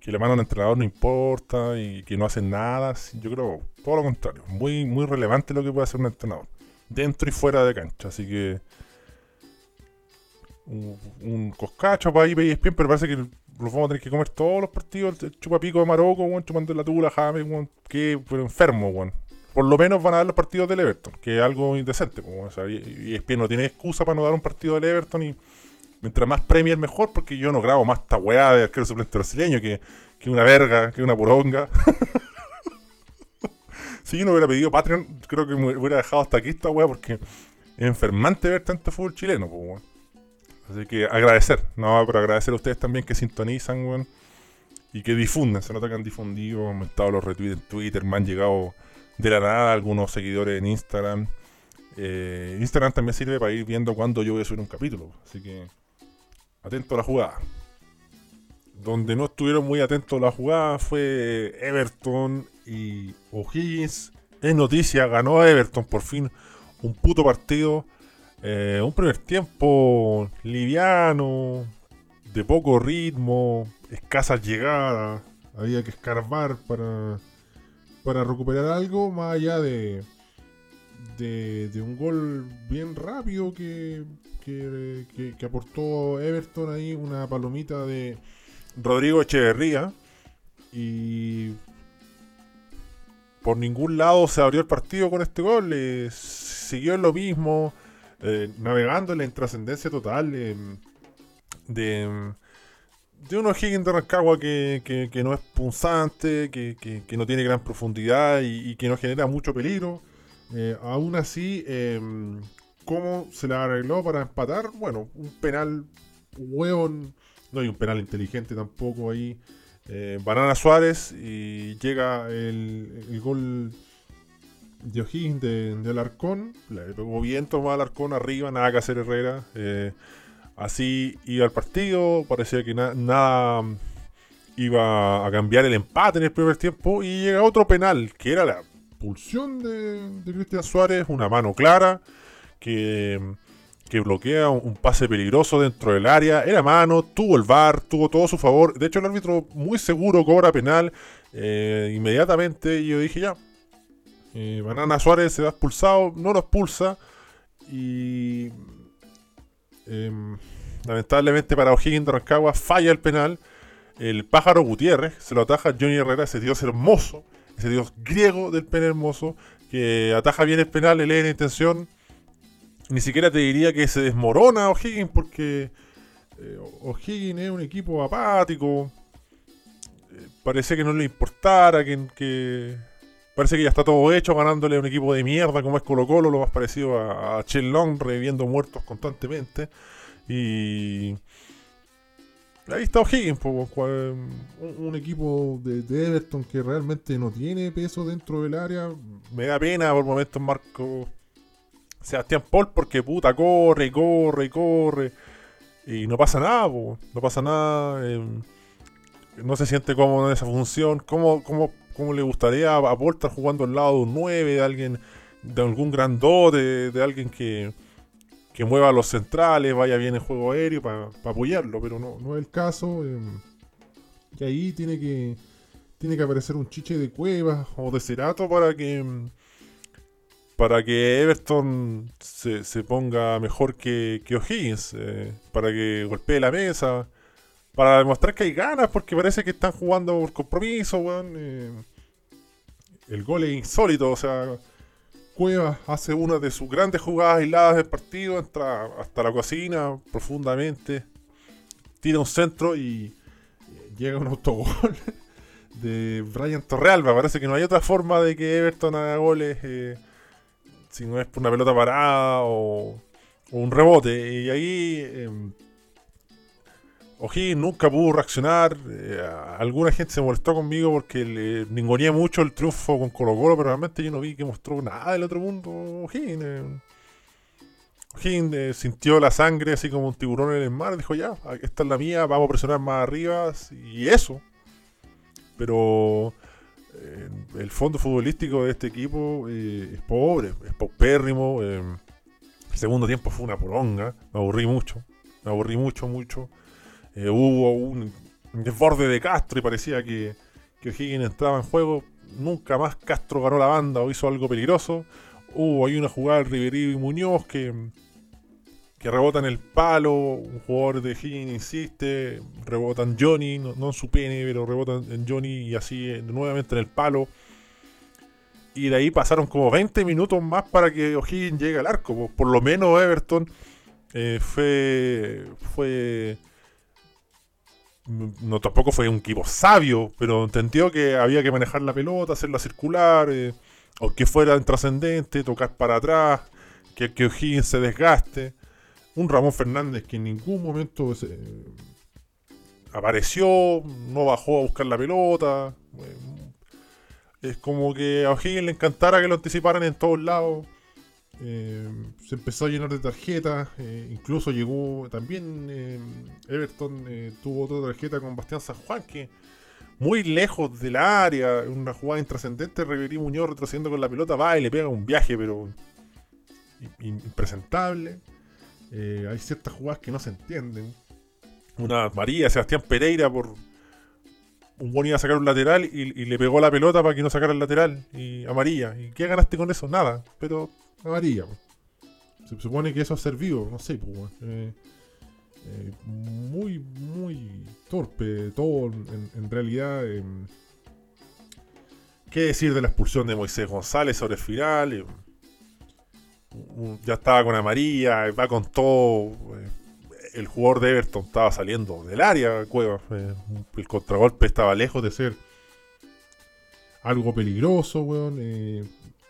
que la mano del entrenador no importa y que no hacen nada. Yo creo todo lo contrario. Muy, muy relevante lo que puede hacer un entrenador. Dentro y fuera de cancha. Así que un, coscacho para ahí, bien, pero parece que los vamos a tener que comer todos los partidos. El chupapico de Marocco, chupando la tula, James, que enfermo, weón. Por lo menos van a dar los partidos del Everton, que es algo indecente. weón. O sea, y, y no tiene excusa para no dar un partido del Everton y mientras más Premier mejor, porque yo no grabo más esta weá de arquero suplente brasileño que, que una verga, que una poronga. *laughs* si yo no hubiera pedido Patreon, creo que me hubiera dejado hasta aquí esta weá porque es enfermante ver tanto fútbol chileno, weón. Así que agradecer, no, pero agradecer a ustedes también que sintonizan, weón. Y que difunden, se nota que han difundido, han aumentado los retweets en Twitter, me han llegado de la nada algunos seguidores en Instagram. Eh, Instagram también sirve para ir viendo cuándo yo voy a subir un capítulo. Así que atento a la jugada. Donde no estuvieron muy atentos a la jugada fue Everton y O'Higgins. Es noticia, ganó Everton por fin un puto partido. Eh, un primer tiempo liviano, de poco ritmo, escasas llegadas. Había que escarbar para, para recuperar algo más allá de, de, un gol bien rápido que, que, aportó Everton ahí, una palomita de Rodrigo Echeverría. Y por ningún lado se abrió el partido con este gol. eh, siguió en lo mismo, eh, navegando en la intrascendencia total eh, de, de unos Higgins de Rancagua que, que- que no es punzante, que, que- no tiene gran profundidad y, que no genera mucho peligro. Eh, aún así, eh, ¿cómo se la arregló para empatar? Bueno, un penal hueón, no hay un penal inteligente tampoco ahí. Eh, Banana Suárez y llega el, el gol de O'Higgins de, Alarcón. Le pegó bien Alarcón arriba, nada que hacer Herrera. Eh, así iba el partido, parecía que na- nada mm, iba a cambiar el empate en el primer tiempo. Y llega otro penal, que era la pulsión de, de Cristian Suárez, una mano clara, que, que bloquea un, pase peligroso dentro del área. Era mano, tuvo el VAR, tuvo todo su favor. De hecho, el árbitro muy seguro cobra penal eh, inmediatamente. Y yo dije, ya, eh, Banana Suárez se va expulsado, no lo expulsa. Y em, lamentablemente para O'Higgins de Rancagua falla el penal. El pájaro Gutiérrez se lo ataja Johnny Herrera, ese dios hermoso, ese dios griego del penal hermoso, que ataja bien el penal, le lee la intención. Ni siquiera te diría que se desmorona O'Higgins porque eh, O'Higgins es un equipo apático. Eh, parece que no le importara, que, que parece que ya está todo hecho ganándole a un equipo de mierda como es Colo Colo, lo más parecido a, a Long, reviviendo muertos constantemente. Y ahí está O'Higgins, un, equipo de, de Everton que realmente no tiene peso dentro del área. Me da pena por momentos Marco Sebastián Paul porque puta corre corre corre y no pasa nada, po, no pasa nada. eh, no se siente cómodo en esa función. ¿Cómo, cómo, cómo le gustaría a Paul jugando al lado de un 9, de alguien de algún grandote, de alguien que, que mueva los centrales, vaya bien en juego aéreo para apoyarlo, pero no, no es el caso. eh, que ahí tiene que tiene que aparecer un chiche de cuevas o de cerato para que mm, para que Everton se, se ponga mejor que, que O'Higgins, eh, para que golpee la mesa, para demostrar que hay ganas, porque parece que están jugando por compromiso, weón. eh. el gol es insólito, o sea, Cuevas hace una de sus grandes jugadas aisladas del partido, entra hasta la cocina profundamente, tira un centro y llega un autogol *laughs* de Brian Torrealba. Parece que no hay otra forma de que Everton haga goles eh, si no es por una pelota parada o, o un rebote. Y ahí eh, O'Higgins nunca pudo reaccionar. eh, alguna gente se molestó conmigo porque le ninguneé mucho el triunfo con Colo Colo, pero realmente yo no vi que mostró nada del otro mundo O'Higgins. eh. Eh, sintió la sangre así como un tiburón en el mar. Dijo ya, esta es la mía, vamos a presionar más arriba. Y eso. Pero eh, el fondo futbolístico de este equipo es pobre, es paupérrimo. el segundo tiempo fue una poronga. Me aburrí mucho. Me aburrí mucho, mucho. Eh, hubo un desborde de Castro y parecía que, que O'Higgins entraba en juego. Nunca más Castro ganó la banda o hizo algo peligroso. Hubo ahí una jugada de Riverí y Muñoz que, que rebota en el palo. Un jugador de Higgins insiste. Rebota en Johnny, no, no en su pene, pero rebota en Johnny y así eh, nuevamente en el palo. Y de ahí pasaron como 20 minutos más para que O'Higgins llegue al arco. Por lo menos Everton eh, fue. fue no tampoco fue un equipo sabio, pero entendió que había que manejar la pelota, hacerla circular, eh, o que fuera trascendente, tocar para atrás, que, que O'Higgins se desgaste. Un Ramón Fernández que en ningún momento se- apareció, no bajó a buscar la pelota. eh, es como que a O'Higgins le encantara que lo anticiparan en todos lados. Eh, se empezó a llenar de tarjetas. eh, incluso llegó también eh, Everton tuvo otra tarjeta con Bastián San Juan que muy lejos del área, una jugada intrascendente. Reverí Muñoz retrocediendo con la pelota, va y le pega un viaje, pero impresentable. Hay ciertas jugadas que no se entienden. Una María, Sebastián Pereira por un buen iba a sacar un lateral y, le pegó la pelota para que no sacara el lateral y amarilla. ¿Y qué ganaste con eso? Nada, pero amarilla. po. Se supone que eso ha servido, no sé, pues. Eh, eh, muy, muy torpe todo en, realidad. eh, ¿Qué decir de la expulsión de Moisés González sobre el final? Eh, un- ya estaba con amarilla, va con todo. El jugador de Everton estaba saliendo del área, Cuevas. eh, el contragolpe estaba lejos de ser algo peligroso, weón. eh,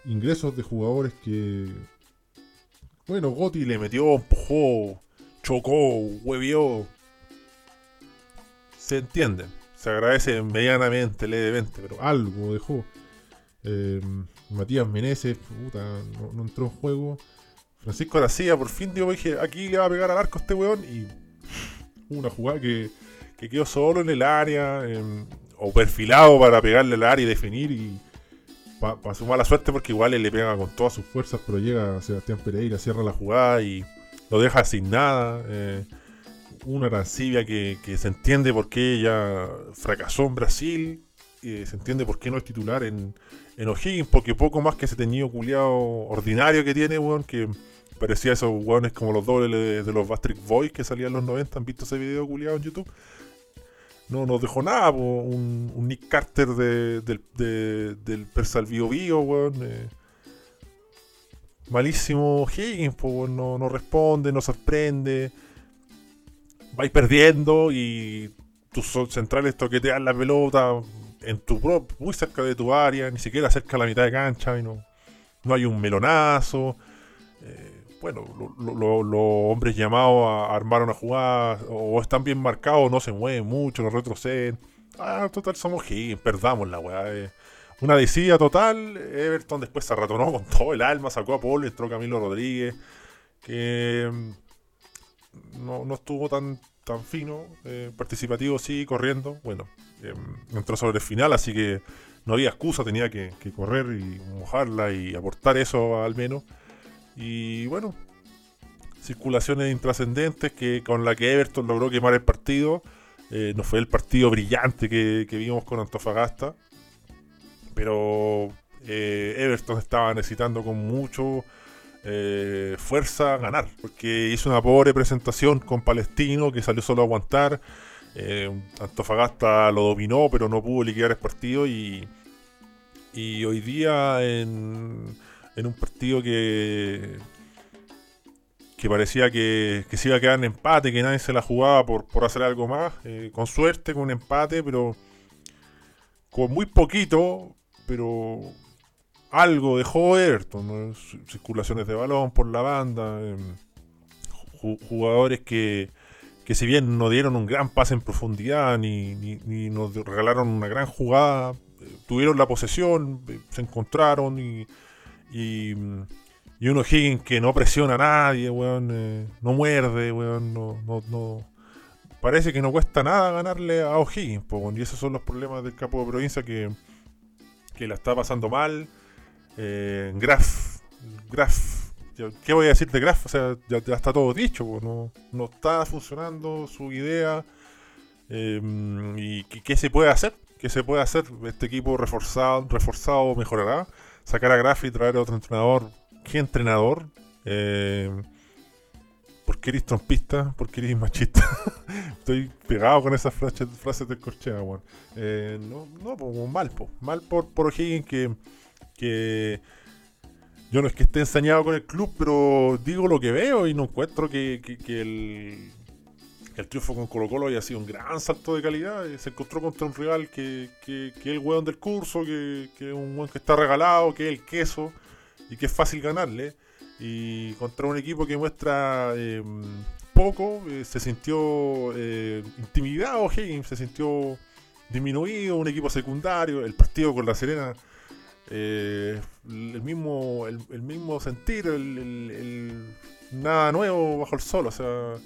ingresos de jugadores que. Bueno, Gotti le metió, empujó, chocó, huevió. Se entiende. Se agradece medianamente, levemente, pero algo dejó. Eh, Matías Meneses, puta, no entró en juego. Francisco Aracía, por fin digo, dije, aquí le va a pegar al arco este weón. Y una jugada que, que quedó solo en el área, em, o perfilado para pegarle al área y definir. Y para su mala suerte, porque igual él le pega con todas sus fuerzas, pero llega Sebastián Pereira, cierra la jugada y lo deja sin nada. eh, una Arancibia que, que se entiende por qué ella fracasó en Brasil. eh, se entiende por qué no es titular en, en O'Higgins, porque poco más que ese teñido culiado ordinario que tiene, weón, que parecía esos weones como los dobles de, de los Bastric Boys que salían en los 90. ¿Han visto ese video culiado en YouTube? No nos dejó nada, un, Nick Carter de- del, de- del Persal Bio Bio, weón. eh. Malísimo Higgins, po, no, no responde, no sorprende. Vais perdiendo y tus centrales toquetean la pelota en tu pro- muy cerca de tu área, ni siquiera cerca de la mitad de cancha y no, no hay un melonazo. Eh, bueno, lo- lo- lo- los hombres llamados a armar una jugada o están bien marcados, no se mueven mucho, no retroceden. Ah, total, somos Higgins, perdamos la weá. eh. Una decida total. Everton después se ratonó con todo el alma, sacó a Paul, entró Camilo Rodríguez, que mm, no, estuvo tan, tan fino, eh, participativo sí, corriendo. Bueno, eh, entró sobre el final, así que no había excusa, tenía que correr y mojarla y aportar eso al menos. Y bueno, circulaciones intrascendentes que con la que Everton logró quemar el partido. Eh, no fue el partido brillante que, que vimos con Antofagasta, pero eh, Everton estaba necesitando con mucho eh, fuerza ganar, porque hizo una pobre presentación con Palestino que salió solo a aguantar. Antofagasta lo dominó, pero no pudo liquidar el partido y, y hoy día en, en un partido que que parecía que, que, se iba a quedar en empate, que nadie se la jugaba por, por hacer algo más, eh, con suerte, con un empate, pero con muy poquito, pero algo dejó Everton, ¿no? circulaciones de balón por la banda, eh, jugadores que, que si bien no dieron un gran pase en profundidad, ni, ni, ni nos regalaron una gran jugada, eh, tuvieron la posesión, eh, se encontraron y, y y uno Higgins que no presiona a nadie, weón, eh, no muerde, weón, no, no, Parece que no cuesta nada ganarle a O'Higgins, y esos son los problemas del capo de provincia que, que la está pasando mal. Eh, Graf, Graf, ¿qué voy a decir de Graf? O sea, ya, está todo dicho, no, no está funcionando su idea. Eh, ¿Y qué se puede hacer? ¿Qué se puede hacer? Este equipo reforzado, reforzado mejorará. Sacar a Graf y traer a otro entrenador qué entrenador. Eh, ¿Por qué eres trompista? ¿Por qué eres machista? *laughs* Estoy pegado con esas frases, frases de Corchea, weón. Eh, no, no, mal, po. mal por, por O'Higgins que, que yo no es que esté ensañado con el club, pero digo lo que veo y no encuentro que, que, el, el triunfo con Colo Colo haya sido un gran salto de calidad. Se encontró contra un rival que, que, es el weón del curso, que, que es un weón que está regalado, que es el queso y que es fácil ganarle. Y contra un equipo que muestra eh, poco, eh, se sintió eh, intimidado Higgins, se sintió disminuido, un equipo secundario, el partido con la Serena, el, mismo, el, el mismo sentir, el, nada nuevo bajo el sol, o sea,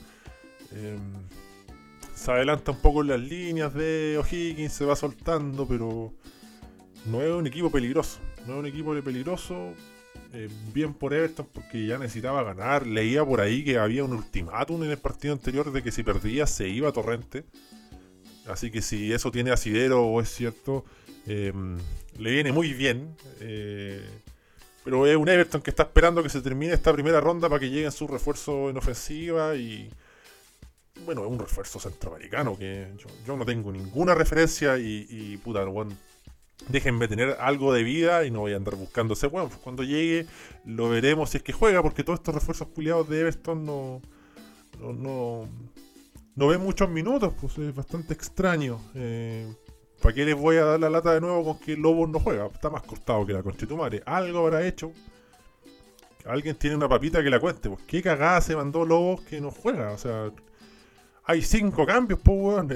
se adelanta un poco en las líneas de O'Higgins, se va soltando, pero no es un equipo peligroso, no es un equipo peligroso, eh, bien por Everton porque ya necesitaba ganar. Leía por ahí que había un ultimátum en el partido anterior de que si perdía se iba a Torrente. Así que si eso tiene asidero o es cierto, eh, le viene muy bien. Eh, pero es un Everton que está esperando que se termine esta primera ronda para que lleguen sus refuerzos en ofensiva y... Bueno, es un refuerzo centroamericano que yo, yo no tengo ninguna referencia y, y puta, bueno, déjenme tener algo de vida y no voy a andar buscando ese weón. Pues cuando llegue lo veremos si es que juega, porque todos estos refuerzos culiados de Everton no, no, no, no ven muchos minutos, pues es bastante extraño. Eh, ¿Para qué les voy a dar la lata de nuevo con que Lobos no juega? Está más cortado que la conchetumare. Algo habrá hecho. Alguien tiene una papita que la cuente. Pues qué cagada se mandó Lobos que no juega. O sea, hay cinco cambios, pues weón.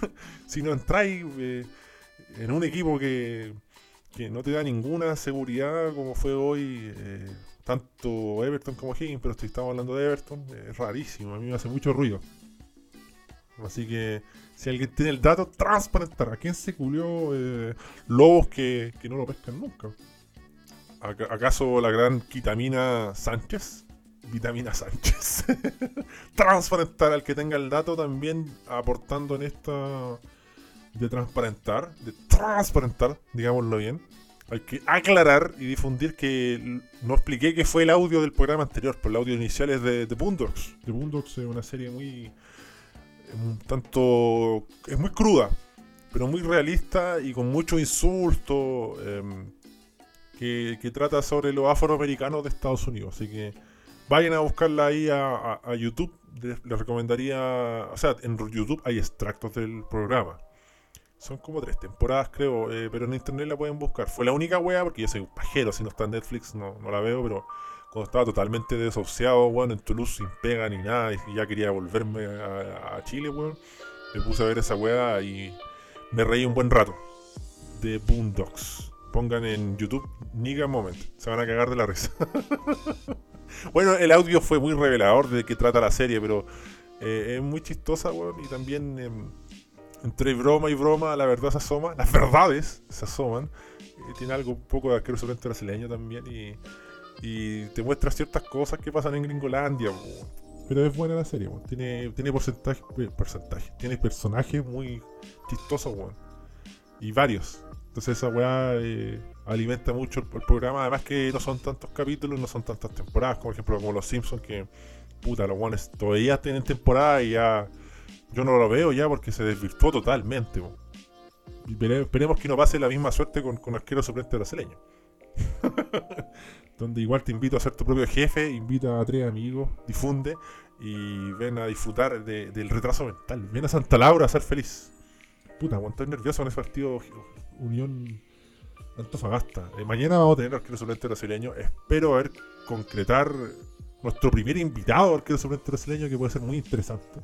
*laughs* si no entráis... Eh, en un equipo que, que, no te da ninguna seguridad como fue hoy, eh, tanto Everton como Higgins, pero si estamos hablando de Everton, es rarísimo, a mí me hace mucho ruido. Así que si alguien tiene el dato, transparentar. ¿A quién se culió eh, lobos que, que, no lo pescan nunca? ¿Acaso la gran Quitamina Sánchez? Vitamina Sánchez. *laughs* transparentar al que tenga el dato también aportando en esta de transparentar, de transparentar, digámoslo bien. Hay que aclarar y difundir que no expliqué que fue el audio del programa anterior, pero el audio inicial es de, de Boondocks. The Boondocks es una serie muy. un tanto. es muy cruda, pero muy realista y con mucho insulto. Eh, que, que, trata sobre los afroamericanos de Estados Unidos. Así que vayan a buscarla ahí a, YouTube. Les, recomendaría. O sea, en YouTube hay extractos del programa. Son como tres temporadas, creo, eh, pero en internet la pueden buscar. Fue la única wea, porque yo soy un pajero, si no está en Netflix no, no la veo, pero cuando estaba totalmente desahuciado, weón, en Toulouse sin pega ni nada, y ya quería volverme a, a Chile, weón, me puse a ver esa wea y me reí un buen rato. De Boondocks. Pongan en YouTube Nigga Moment. Se van a cagar de la risa. *laughs* *laughs* bueno, el audio fue muy revelador de qué trata la serie, pero eh, es muy chistosa, weón, y también... Eh, entre broma y broma la verdad se asoma, las verdades se asoman. Tiene algo un poco de suplente brasileño también y, te muestra ciertas cosas que pasan en Gringolandia. po. Pero es buena la serie, weón. tiene, tiene porcentaje, eh, porcentaje, tiene personajes muy chistosos, weón. y varios. Entonces esa weá eh, alimenta mucho el, programa. Además que no son tantos capítulos, no son tantas temporadas, como por ejemplo como los Simpsons que puta, los weones todavía tienen temporada y ya yo no lo veo ya porque se desvirtuó totalmente. esperemos que no pase la misma suerte con, con arquero suplente brasileño. *laughs* Donde igual te invito a ser tu propio jefe, invita a tres amigos, difunde y ven a disfrutar de- del retraso mental. Ven a Santa Laura a ser feliz. Puta, estoy nervioso con ese partido Unión Antofagasta. Eh, mañana vamos a tener arquero suplente brasileño. Espero ver concretar nuestro primer invitado arquero suplente brasileño que puede ser muy interesante.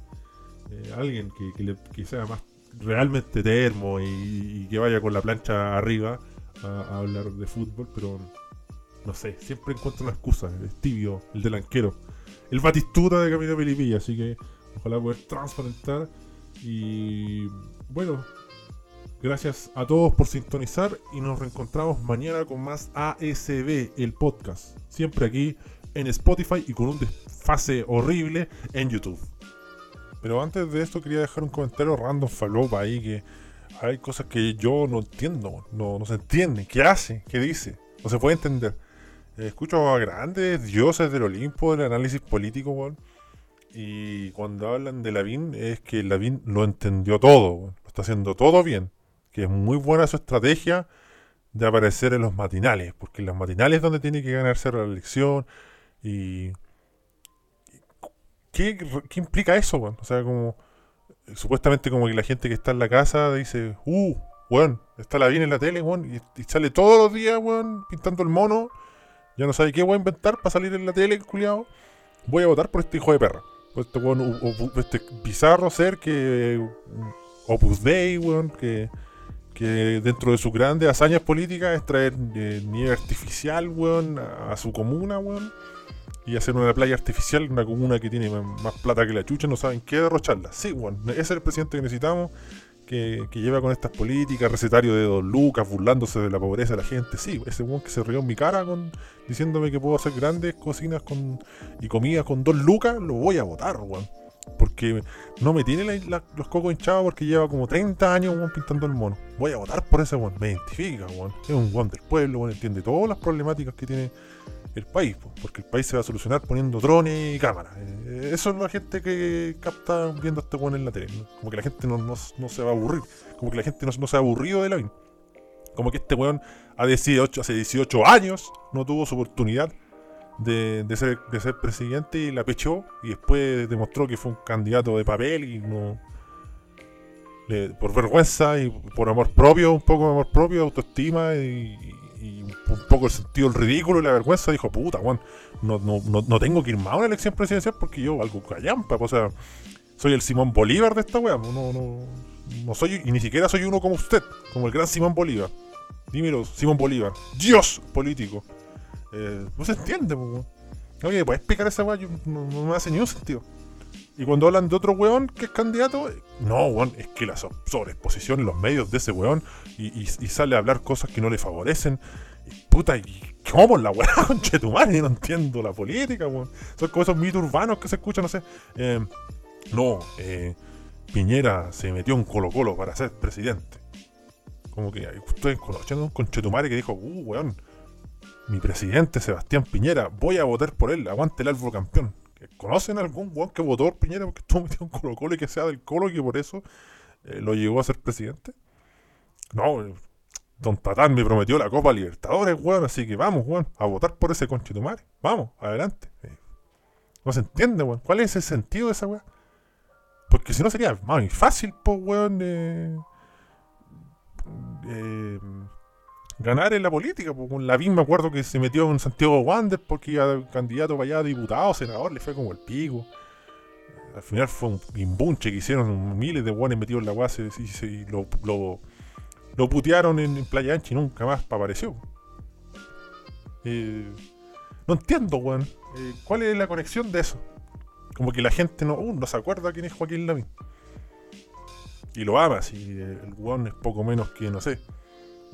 Eh, alguien que, que sea más realmente termo y, que vaya con la plancha arriba a, hablar de fútbol, pero no sé, siempre encuentro una excusa. Es tibio, el delanquero. El batistuta de Camino Pilipilla, así que ojalá poder transparentar. Y bueno, gracias a todos por sintonizar y nos reencontramos mañana con más ASB, el podcast. Siempre aquí en Spotify y con un desfase horrible en YouTube. Pero antes de esto quería dejar un comentario random falopa ahí que hay cosas que yo no entiendo, no, se entiende. ¿Qué hace? ¿Qué dice? No se puede entender. Eh, escucho a grandes dioses del Olimpo del análisis político, weón. Y cuando hablan de Lavín, es que Lavín lo entendió todo. Lo está haciendo todo bien. Que es muy buena su estrategia de aparecer en los matinales, porque en los matinales es donde tiene que ganarse la elección. Y. ¿Qué, qué implica eso, weón? O sea, como. Supuestamente, como que la gente que está en la casa dice, uh, weón, está Lavín en la tele, weón, y, sale todos los días, weón, pintando el mono. Ya no sabe qué voy a inventar para salir en la tele, culiado. Voy a votar por este hijo de perra. Por este este bizarro ser que. Opus Dei, weón, que. Que dentro de sus grandes hazañas políticas es traer eh, nieve artificial, a, su comuna, weón. Y hacer una playa artificial, una comuna que tiene más, plata que la chucha, no saben qué derrocharla. Sí, weón, ese es el presidente que necesitamos que, lleva con estas políticas, recetario de Don Lucas, burlándose de la pobreza de la gente. Sí, ese weón que se rió en mi cara con, diciéndome que puedo hacer grandes cocinas con, y comidas con Don Lucas, lo voy a votar, weón. Porque no me tiene los cocos hinchados porque lleva como 30 años pintando el mono. Voy a votar por ese weón. Me identifica, weón. Es un weón del pueblo, weón. Entiende todas las problemáticas que tiene el país. po, Porque el país se va a solucionar poniendo drones y cámaras. Eh, Eso es la gente que capta viendo a este weón en la tele. ¿no? Como que la gente no, no- se va a aburrir. Como que la gente no, se ha aburrido de la Como que este weón a 18, hace 18 años no tuvo su oportunidad de, ser, de ser presidente y la pechó y después demostró que fue un candidato de papel y no por vergüenza y por amor propio, un poco de amor propio, autoestima y, un poco el sentido del ridículo y la vergüenza, dijo, puta, Juan, no, no, no, no tengo que ir más a una elección presidencial porque yo algo callampa, o sea, soy el Simón Bolívar de esta wea, no, no, no soy, y ni siquiera soy uno como usted, como el gran Simón Bolívar. Dímelo, Simón Bolívar, Dios político. Eh, no se entiende, po. Oye, ¿puedes explicar esa weá? No, no me hace ni un sentido. Y cuando hablan de otro weón que es candidato, eh, no, weón, es que la so- sobreexposición en los medios de ese weón y, sale a hablar cosas que no le favorecen. Y, puta, ¿y cómo la weá, *laughs* conchetumare? No entiendo la política, weón. Son como esos mitos urbanos que se escuchan, no sé. Eh, no, eh, Piñera se metió en Colo Colo para ser presidente. Como que ustedes conocen un conchetumare que dijo, uh, weón, mi presidente Sebastián Piñera, voy a votar por él, aguante el árbol campeón. ¿Conocen algún weón que votó por Piñera porque estuvo metido en Colo Colo y que sea del Colo y que por eso eh, lo llevó a ser presidente? No, eh, Don Tatán me prometió la Copa Libertadores, weón, así que vamos, weón, a votar por ese conchetumare. Vamos, adelante. No se entiende, weón. ¿Cuál es el sentido de esa weón? Porque si no sería más fácil, pues, weón, eh, eh, ganar en la política. Pues, con la me acuerdo que se metió en Santiago Wander porque iba candidato para allá, diputado, senador, le fue como el pico. Al final fue un imbunche que hicieron miles de guanes metidos en la guasa y, y lo, lo, lo putearon en, Playa Ancha y nunca más apareció. Eh, no entiendo, weón. Eh, ¿Cuál es la conexión de eso? Como que la gente no, uh, no se acuerda quién es Joaquín Lavín. Y lo ama, si el weón es poco menos que, no sé,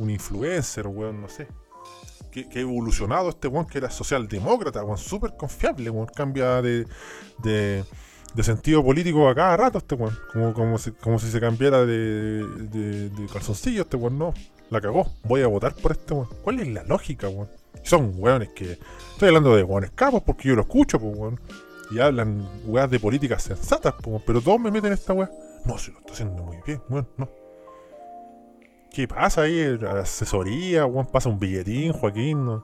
un influencer, weón, no sé. Que, evolucionado este weón que era socialdemócrata, weón, súper confiable, weón. Cambia de, de, de sentido político a cada rato este weón. Como, como, si, como si se cambiara de, de, de calzoncillo este weón, no. La cagó, voy a votar por este weón. ¿Cuál es la lógica, weón? Son weones que. Estoy hablando de weones capos porque yo lo escucho, pues weón. Y hablan weas de políticas sensatas, po, pero todos me meten en esta wea. No, se lo está haciendo muy bien, weón, no. ¿Qué pasa ahí? Asesoría, weón, pasa un billetín, Joaquín.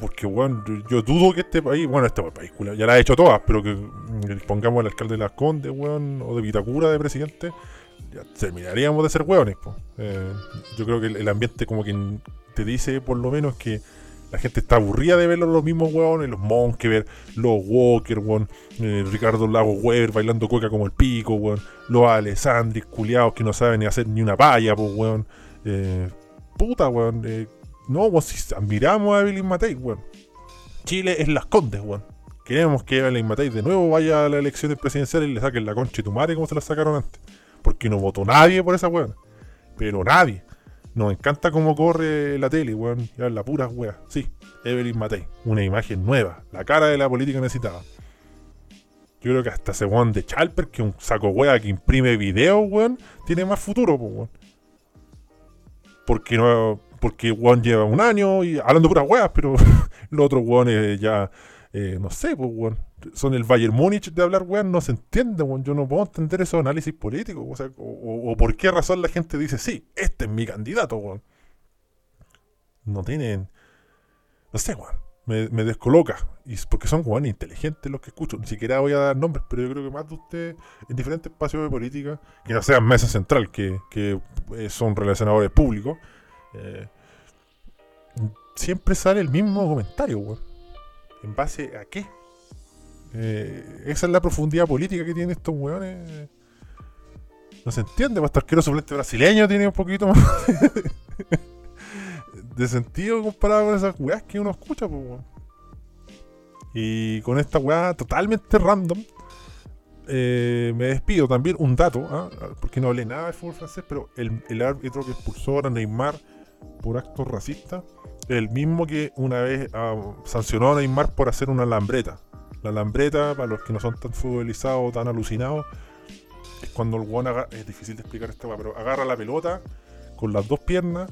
Porque, weón, yo dudo que este país, bueno, este país, ya la ha hecho todas, pero que mm, pongamos al alcalde de Las Condes, weón, o de Vitacura de presidente, ya terminaríamos de ser weones, po. Eh, yo creo que el, el ambiente como que te dice, por lo menos, que la gente está aburrida de ver los mismos weones, los Monkever, los Walker, weón, eh, Ricardo Lago Weber bailando coca como el pico, weón, los Alessandri, culiados que no saben ni hacer ni una palla, pues, weón. Eh, puta, weón. eh, no, weón, si admiramos a Evelyn Matei, weón. Chile es las condes, weón. Queremos que Evelyn Matei de nuevo vaya a las elecciones presidenciales y le saquen la concha y tu madre como se la sacaron antes. Porque no votó nadie por esa weón. Pero nadie. Nos encanta cómo corre la tele, weón. Ya la pura weá. Sí, Evelyn Matei. Una imagen nueva. La cara de la política necesitada. Yo creo que hasta ese weón de Chalper, que un saco weá que imprime videos, weón, tiene más futuro, weón. Porque no. Porque weón lleva un año y hablando puras weas, pero *laughs* los otros weones ya. eh, no sé, pues, weón. Son el Bayern Múnich de hablar, weón, no se entiende, weón. Yo no puedo entender esos análisis políticos, o, sea, o, por qué razón la gente dice, sí, este es mi candidato, weón. No tienen. No sé, weón. Me, me descoloca. Y es porque son weones inteligentes los que escucho. Ni siquiera voy a dar nombres, pero yo creo que más de ustedes en diferentes espacios de política, que no sean mesa central, que, que eh, son relacionadores públicos, eh, siempre sale el mismo comentario, weón. ¿En base a qué? Eh, esa es la profundidad política que tienen estos weones. No se entiende, hasta arquero suplente brasileño tiene un poquito más *laughs* de sentido comparado con esas weas que uno escucha, pues. Y con esta wea totalmente random, eh, me despido. También un dato, ¿ah? porque no hablé nada del fútbol francés, pero el, el árbitro que expulsó a Neymar por actos racistas, el mismo que una vez ah, sancionó a Neymar por hacer una lambreta. La lambreta, para los que no son tan futbolizados, tan alucinados, es cuando el guan agarra, es difícil de explicar esta pero agarra la pelota con las dos piernas,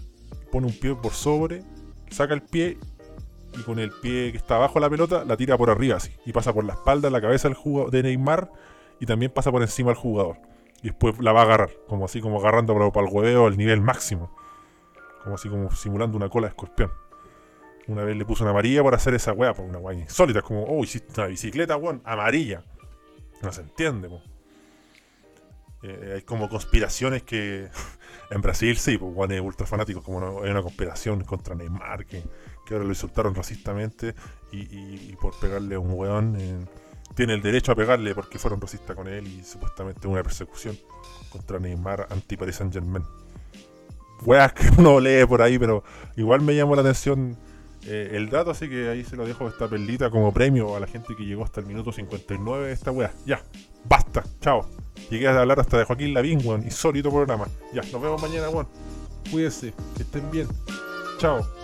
pone un pie por sobre, saca el pie y con el pie que está abajo de la pelota la tira por arriba así. Y pasa por la espalda, la cabeza del jugador de Neymar y también pasa por encima del jugador. Y después la va a agarrar, como así como agarrando para el hueveo al nivel máximo. Como así como simulando una cola de escorpión. Una vez le puso una amarilla por hacer esa weá, por una weá insólita. Es como, oh, hiciste una bicicleta, weón, amarilla. No se entiende, po. Eh, hay como conspiraciones que *laughs* en Brasil sí, pues weones ultra fanáticos, como no- hay una conspiración contra Neymar, que, que ahora lo insultaron racistamente y, y- y por pegarle a un weón eh, tiene el derecho a pegarle porque fueron racistas con él y supuestamente una persecución contra Neymar anti Paris Saint Germain. Weas que uno lee por ahí, pero igual me llamó la atención eh, el dato, así que ahí se lo dejo esta perlita como premio a la gente que llegó hasta el minuto 59 de esta wea. Ya, basta, chao. Llegué a hablar hasta de Joaquín Lavín, weón. Insólito programa. Ya, nos vemos mañana, weón. Cuídense, que estén bien. Chao.